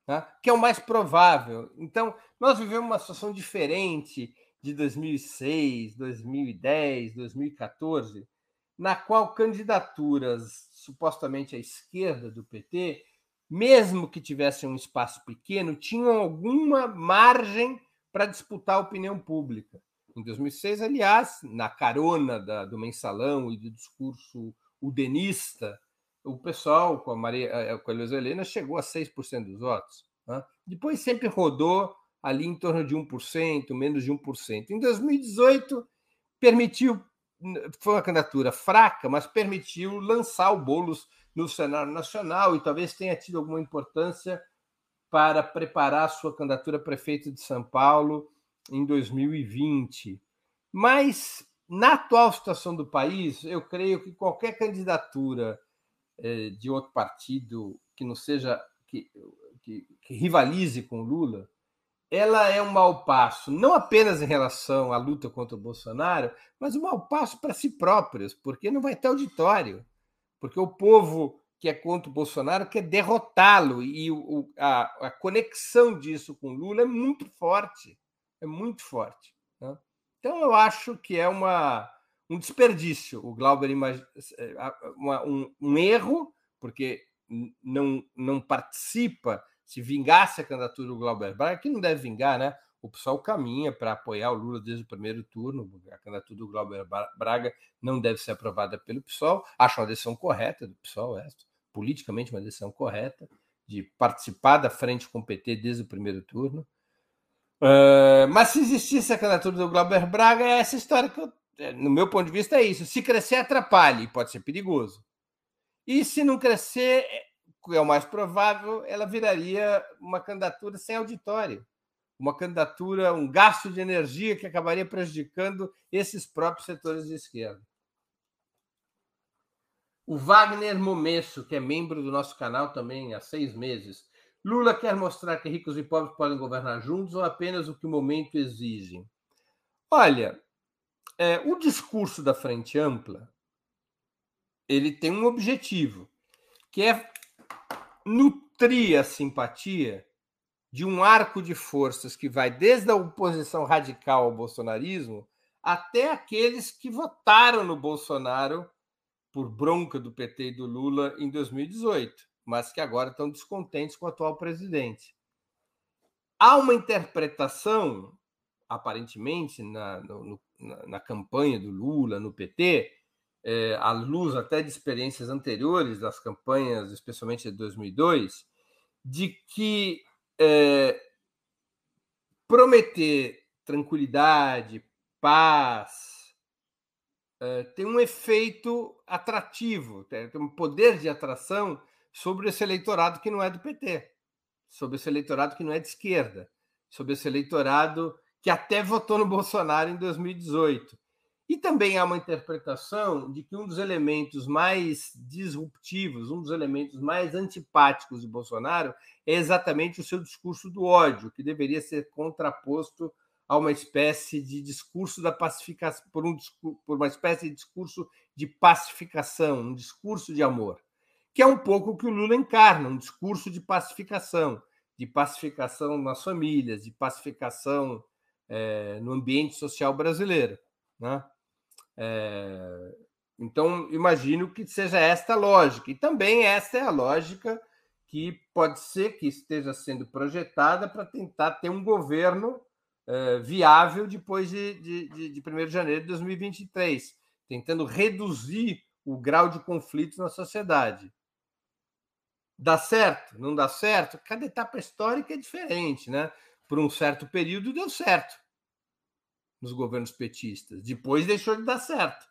tá? que é o mais provável. Então, nós vivemos uma situação diferente de 2006, 2010, 2014, na qual candidaturas supostamente à esquerda do PT, mesmo que tivessem um espaço pequeno, tinham alguma margem para disputar a opinião pública. Em 2006, aliás, na carona da, do mensalão e do discurso udenista, o pessoal com a, Maria, eh, com a Luiz Helena chegou a 6% dos votos. Né? Depois sempre rodou ali em torno de 1%, menos de 1%. Em 2018, permitiu, foi uma candidatura fraca, mas permitiu lançar o Boulos no cenário nacional e talvez tenha tido alguma importância para preparar a sua candidatura a prefeito de São Paulo em 2020. Mas, na atual situação do país, eu creio que qualquer candidatura eh, de outro partido que não seja que, que, que rivalize com Lula ela é um mau passo, não apenas em relação à luta contra o Bolsonaro, mas um mau passo para si próprios, porque não vai ter auditório, porque o povo que é contra o Bolsonaro quer derrotá-lo e o, a, a, conexão disso com Lula é muito forte, é muito forte. Né? Então eu acho que é uma, um desperdício o Glauber é, uma, um, um erro, porque não, não participa. Se vingasse a candidatura do Glauber Braga, que não deve vingar, né? o PSOL caminha para apoiar o Lula desde o primeiro turno. A candidatura do Glauber Braga não deve ser aprovada pelo PSOL. Acho uma decisão correta do PSOL, essa, politicamente uma decisão correta, de participar da frente com o PT desde o primeiro turno. Uh, mas se existisse a candidatura do Glauber Braga, é essa história que, eu, é, no meu ponto de vista, é isso. Se crescer, atrapalhe, pode ser perigoso. E se não crescer, é, é o mais provável, ela viraria uma candidatura sem auditório uma candidatura, um gasto de energia que acabaria prejudicando esses próprios setores de esquerda. O Wagner Momesso, que é membro do nosso canal também há seis meses. Lula quer mostrar que ricos e pobres podem governar juntos ou apenas o que o momento exige? Olha, é, o discurso da Frente Ampla ele tem um objetivo, que é nutrir a simpatia de um arco de forças que vai desde a oposição radical ao bolsonarismo até aqueles que votaram no Bolsonaro por bronca do PT e do Lula em 2018, mas que agora estão descontentes com o atual presidente. Há uma interpretação, aparentemente, na, no, na, na campanha do Lula, no PT, é, à luz até de experiências anteriores das campanhas, especialmente de 2002, de que é, prometer tranquilidade, paz, é, tem um efeito atrativo, tem um poder de atração sobre esse eleitorado que não é do PT, sobre esse eleitorado que não é de esquerda, sobre esse eleitorado que até votou no Bolsonaro em 2018. E também há uma interpretação de que um dos elementos mais disruptivos, um dos elementos mais antipáticos de Bolsonaro é exatamente o seu discurso do ódio, que deveria ser contraposto a uma espécie de discurso da pacificação, por, um, por uma espécie de discurso de pacificação, um discurso de amor, que é um pouco o que o Lula encarna, um discurso de pacificação, de pacificação nas famílias, de pacificação é, no ambiente social brasileiro. Né? É, então, imagino que seja esta a lógica. E também esta é a lógica que pode ser que esteja sendo projetada para tentar ter um governo é, viável depois de, de, de, de 1 de janeiro de 2023, tentando reduzir o grau de conflitos na sociedade. Dá certo? Não dá certo? Cada etapa histórica é diferente, né? Por um certo período deu certo nos governos petistas. Depois deixou de dar certo.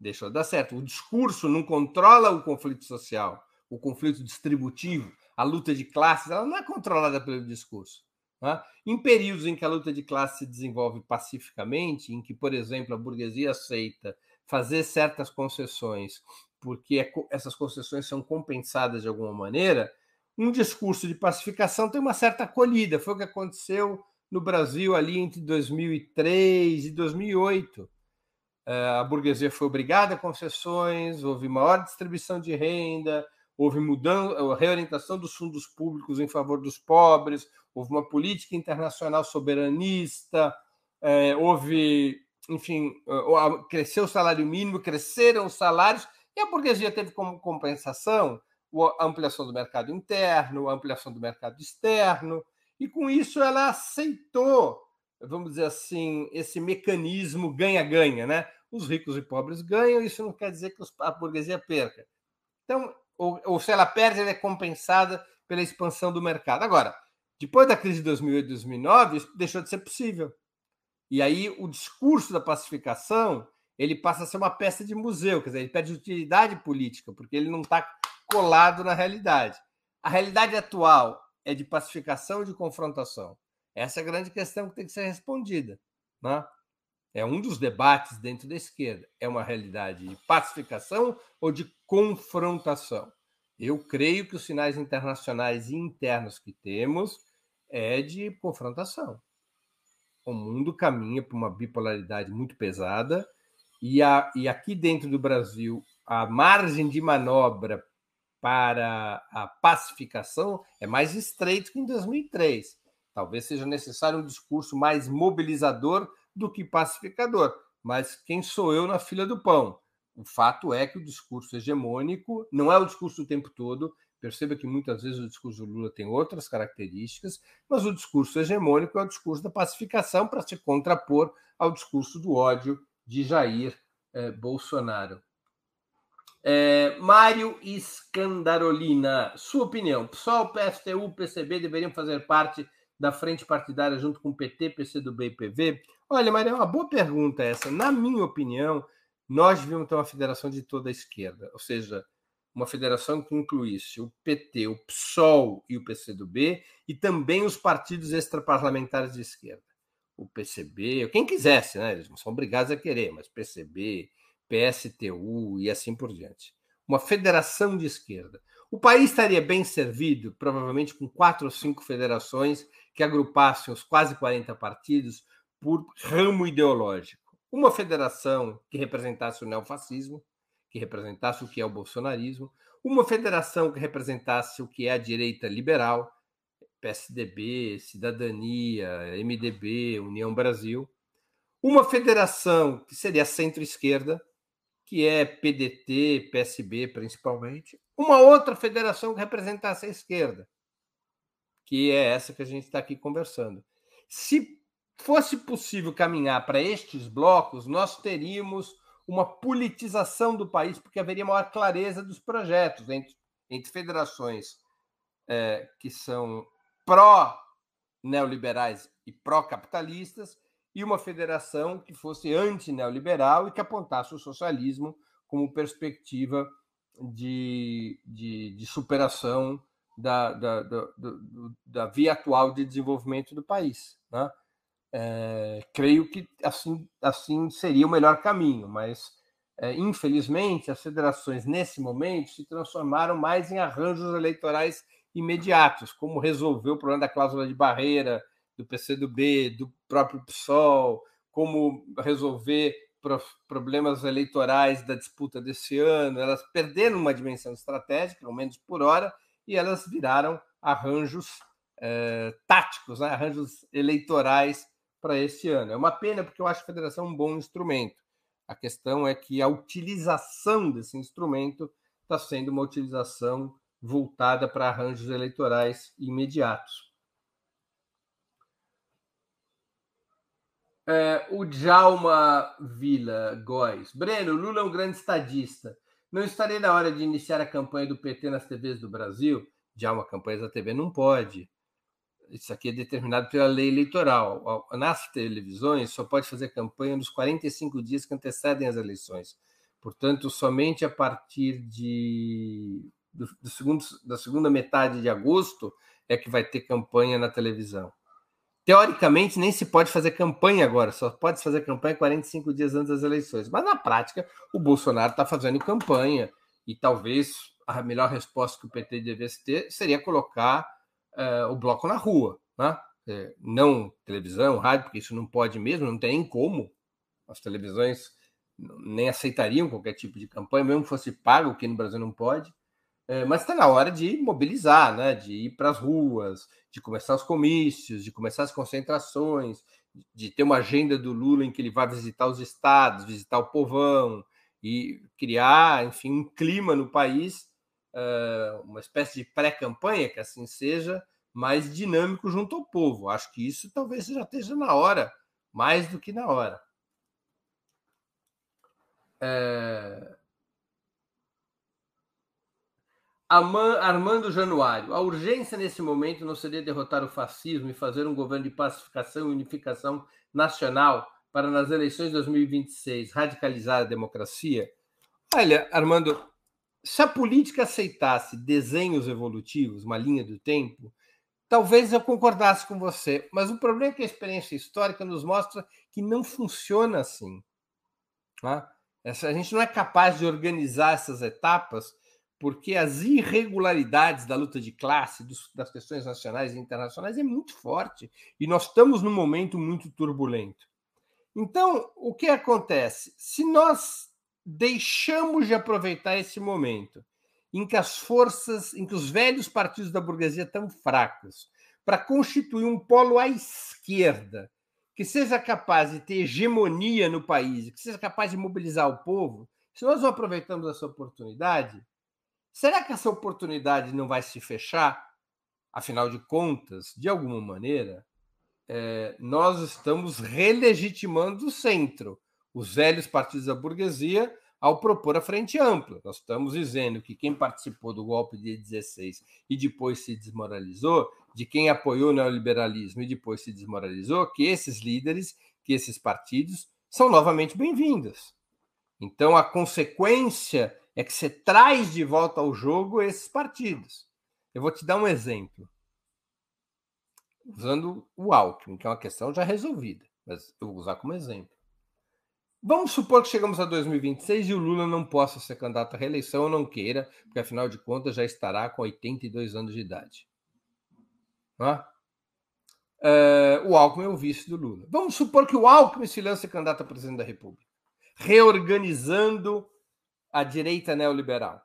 Deixou de dar certo. O discurso não controla o conflito social, o conflito distributivo, a luta de classes, ela não é controlada pelo discurso. Né? Em períodos em que a luta de classe se desenvolve pacificamente, em que, por exemplo, a burguesia aceita fazer certas concessões, porque é essas concessões são compensadas de alguma maneira, um discurso de pacificação tem uma certa acolhida. Foi o que aconteceu no Brasil ali entre 2003 e 2008. Eh, a burguesia foi obrigada a concessões, houve maior distribuição de renda, houve mudança, reorientação dos fundos públicos em favor dos pobres, houve uma política internacional soberanista, eh, houve, enfim, eh, cresceu o salário mínimo, cresceram os salários, e a burguesia teve como compensação a ampliação do mercado interno, a ampliação do mercado externo, e com isso ela aceitou, vamos dizer assim, esse mecanismo ganha-ganha, né? Os ricos e pobres ganham, isso não quer dizer que a burguesia perca. Então, ou, ou se ela perde, ela é compensada pela expansão do mercado. Agora, depois da crise de 2008 e 2009, isso deixou de ser possível. E aí o discurso da pacificação ele passa a ser uma peça de museu, quer dizer, ele perde utilidade política, porque ele não está colado na realidade. A realidade atual é de pacificação ou de confrontação? Essa é a grande questão que tem que ser respondida. Né? É um dos debates dentro da esquerda. É uma realidade de pacificação ou de confrontação? Eu creio que os sinais internacionais e internos que temos é de confrontação. O mundo caminha para uma bipolaridade muito pesada e, a, e aqui dentro do Brasil a margem de manobra para a pacificação é mais estreito que em 2003. Talvez seja necessário um discurso mais mobilizador do que pacificador. Mas quem sou eu na fila do pão? O fato é que o discurso hegemônico não é o discurso o tempo todo. Perceba que muitas vezes o discurso do Lula tem outras características, mas o discurso hegemônico é o discurso da pacificação para se contrapor ao discurso do ódio de Jair eh, Bolsonaro. É, Mário Scandarolina, sua opinião: PSOL, PSTU, PCB deveriam fazer parte da frente partidária junto com PT, PCdoB e PV? Olha, Mário, é uma boa pergunta essa. Na minha opinião, nós devíamos ter uma federação de toda a esquerda, ou seja, uma federação que incluísse o PT, o PSOL e o PCdoB e também os partidos extraparlamentares de esquerda. O PCB, quem quisesse, né? Eles não são obrigados a querer, mas PCB, PSTU e assim por diante. Uma federação de esquerda. O país estaria bem servido, provavelmente, com quatro ou cinco federações que agrupassem os quase 40 partidos por ramo ideológico. Uma federação que representasse o neofascismo, que representasse o que é o bolsonarismo, uma federação que representasse o que é a direita liberal, PSDB, Cidadania, MDB, União Brasil, uma federação que seria centro-esquerda, que é PDT, PSB principalmente, uma outra federação que representasse a esquerda, que é essa que a gente está aqui conversando. Se fosse possível caminhar para estes blocos, nós teríamos uma politização do país, porque haveria maior clareza dos projetos entre, entre federações é, que são pró-neoliberais e pró-capitalistas e uma federação que fosse anti-neoliberal e que apontasse o socialismo como perspectiva de, de, de superação da, da, da, da, via atual de desenvolvimento do país. Né? É, creio que assim, assim seria o melhor caminho, mas é, infelizmente as federações nesse momento se transformaram mais em arranjos eleitorais imediatos, como resolver o problema da cláusula de barreira, do PCdoB, do próprio PSOL, como resolver problemas eleitorais da disputa desse ano. Elas perderam uma dimensão estratégica, ao menos por hora, e elas viraram arranjos eh, táticos, né? arranjos eleitorais para esse ano. É uma pena, porque eu acho a federação um bom instrumento. A questão é que a utilização desse instrumento está sendo uma utilização voltada para arranjos eleitorais imediatos. É, o Djalma Vila Góes. Breno, Lula é um grande estadista. Não estaria na hora de iniciar a campanha do PT nas TVs do Brasil? Djalma, campanhas da TV não pode. Isso aqui é determinado pela lei eleitoral. Nas televisões, só pode fazer campanha nos 45 dias que antecedem as eleições. Portanto, somente a partir de, do, do segundo, da segunda metade de agosto é que vai ter campanha na televisão teoricamente nem se pode fazer campanha agora, só pode fazer campanha 45 dias antes das eleições. Mas na prática, o Bolsonaro está fazendo campanha e talvez a melhor resposta que o PT devesse ter seria colocar uh, o bloco na rua, né? É, não televisão, rádio, porque isso não pode mesmo, não tem como. As televisões nem aceitariam qualquer tipo de campanha, mesmo que fosse pago, que no Brasil não pode. É, mas está na hora de mobilizar, né? de ir para as ruas, de começar os comícios, de começar as concentrações, de ter uma agenda do Lula em que ele vai visitar os estados, visitar o povão e criar, enfim, um clima no país, uh, uma espécie de pré-campanha, que assim seja, mais dinâmico junto ao povo. Acho que isso talvez já esteja na hora, mais do que na hora. É... Armando Januário, a urgência nesse momento não seria derrotar o fascismo e fazer um governo de pacificação e unificação nacional para nas eleições de 2026 radicalizar a democracia? Olha, Armando, se a política aceitasse desenhos evolutivos, uma linha do tempo, talvez eu concordasse com você, mas o problema é que a experiência histórica nos mostra que não funciona assim. Tá? a gente não é capaz de organizar essas etapas porque as irregularidades da luta de classe, dos, das questões nacionais e internacionais é muito forte e nós estamos num momento muito turbulento. Então, o que acontece? Se nós deixamos de aproveitar esse momento em que as forças, em que os velhos partidos da burguesia estão fracos, para constituir um polo à esquerda que seja capaz de ter hegemonia no país, que seja capaz de mobilizar o povo, se nós não aproveitamos essa oportunidade, será que essa oportunidade não vai se fechar? Afinal de contas, de alguma maneira, é, nós estamos relegitimando o centro, os velhos partidos da burguesia, ao propor a frente ampla. Nós estamos dizendo que quem participou do golpe de 16 e depois se desmoralizou, de quem apoiou o neoliberalismo e depois se desmoralizou, que esses líderes, que esses partidos são novamente bem-vindos. Então a consequência é que você traz de volta ao jogo esses partidos. Eu vou te dar um exemplo. Usando o Alckmin, que é uma questão já resolvida, mas eu vou usar como exemplo. Vamos supor que chegamos a 2026 e o Lula não possa ser candidato à reeleição ou não queira, porque afinal de contas já estará com 82 anos de idade. Uh, o Alckmin é o vice do Lula. Vamos supor que o Alckmin se lance candidato a presidente da República, reorganizando a direita neoliberal.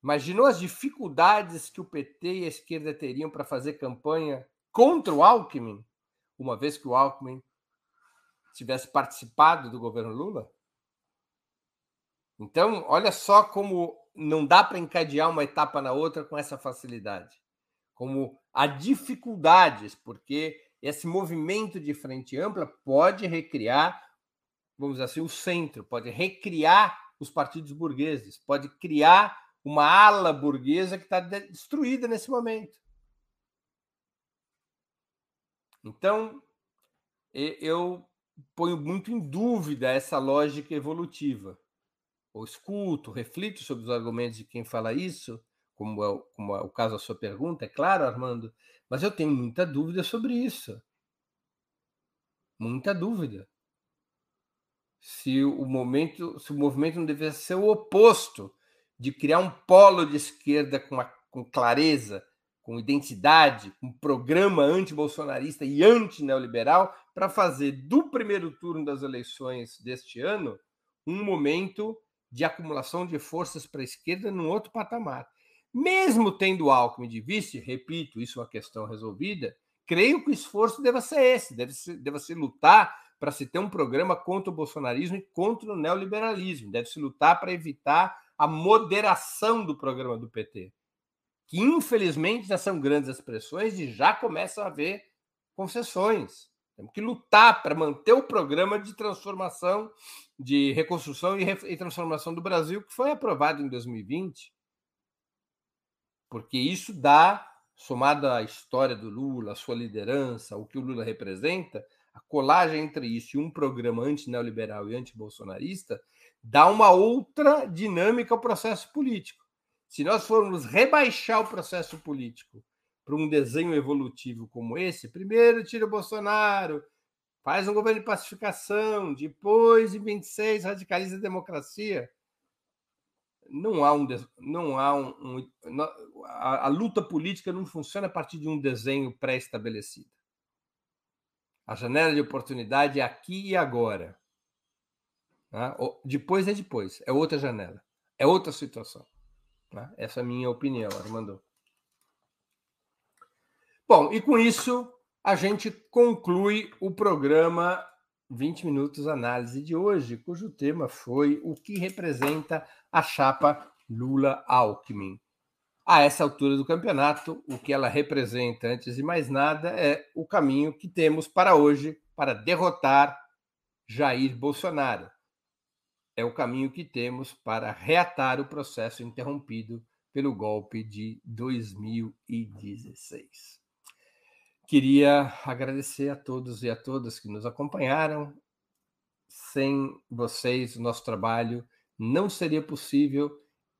Imaginou as dificuldades que o PT e a esquerda teriam para fazer campanha contra o Alckmin, uma vez que o Alckmin tivesse participado do governo Lula? Então, olha só como não dá para encadear uma etapa na outra com essa facilidade. Como há dificuldades, porque esse movimento de frente ampla pode recriar, vamos dizer assim, o centro, pode recriar os partidos burgueses, pode criar uma ala burguesa que está destruída nesse momento. Então, eu ponho muito em dúvida essa lógica evolutiva. Ou escuto, reflito sobre os argumentos de quem fala isso, como é, como é o caso da sua pergunta, é claro, Armando, mas eu tenho muita dúvida sobre isso. Muita dúvida. Se o momento, se o movimento não deveria ser o oposto de criar um polo de esquerda com, com clareza, com identidade, um programa anti-bolsonarista e anti-neoliberal para fazer do primeiro turno das eleições deste ano um momento de acumulação de forças para a esquerda num outro patamar. Mesmo tendo Alckmin de vice, repito, isso é uma questão resolvida, creio que o esforço deva ser esse, deve ser, deve ser lutar para se ter um programa contra o bolsonarismo e contra o neoliberalismo, deve se lutar para evitar a moderação do programa do PT, que infelizmente já são grandes expressões e já começam a haver concessões. Temos que lutar para manter o programa de transformação, de reconstrução e, transformação do Brasil, que foi aprovado em 2020. Porque isso dá, somado à história do Lula, a sua liderança, o que o Lula representa, a colagem entre isso e um programa anti-neoliberal e anti-bolsonarista, dá uma outra dinâmica ao processo político. Se nós formos rebaixar o processo político para um desenho evolutivo como esse, primeiro tira o Bolsonaro, faz um governo de pacificação, depois, em 26, radicaliza a democracia. Não há um. Não há um, um a, a, luta política não funciona a partir de um desenho pré-estabelecido. A janela de oportunidade é aqui e agora. Né? Depois é depois, é outra janela, é outra situação. Né? Essa é a minha opinião, Armando. Bom, e com isso a gente conclui o programa 20 Minutos Análise de hoje, cujo tema foi o que representa a chapa Lula-Alckmin. A essa altura do campeonato, o que ela representa, antes de mais nada, é o caminho que temos para hoje para derrotar Jair Bolsonaro. É o caminho que temos para reatar o processo interrompido pelo golpe de 2016. Queria agradecer a todos e a todas que nos acompanharam. Sem vocês, o nosso trabalho não seria possível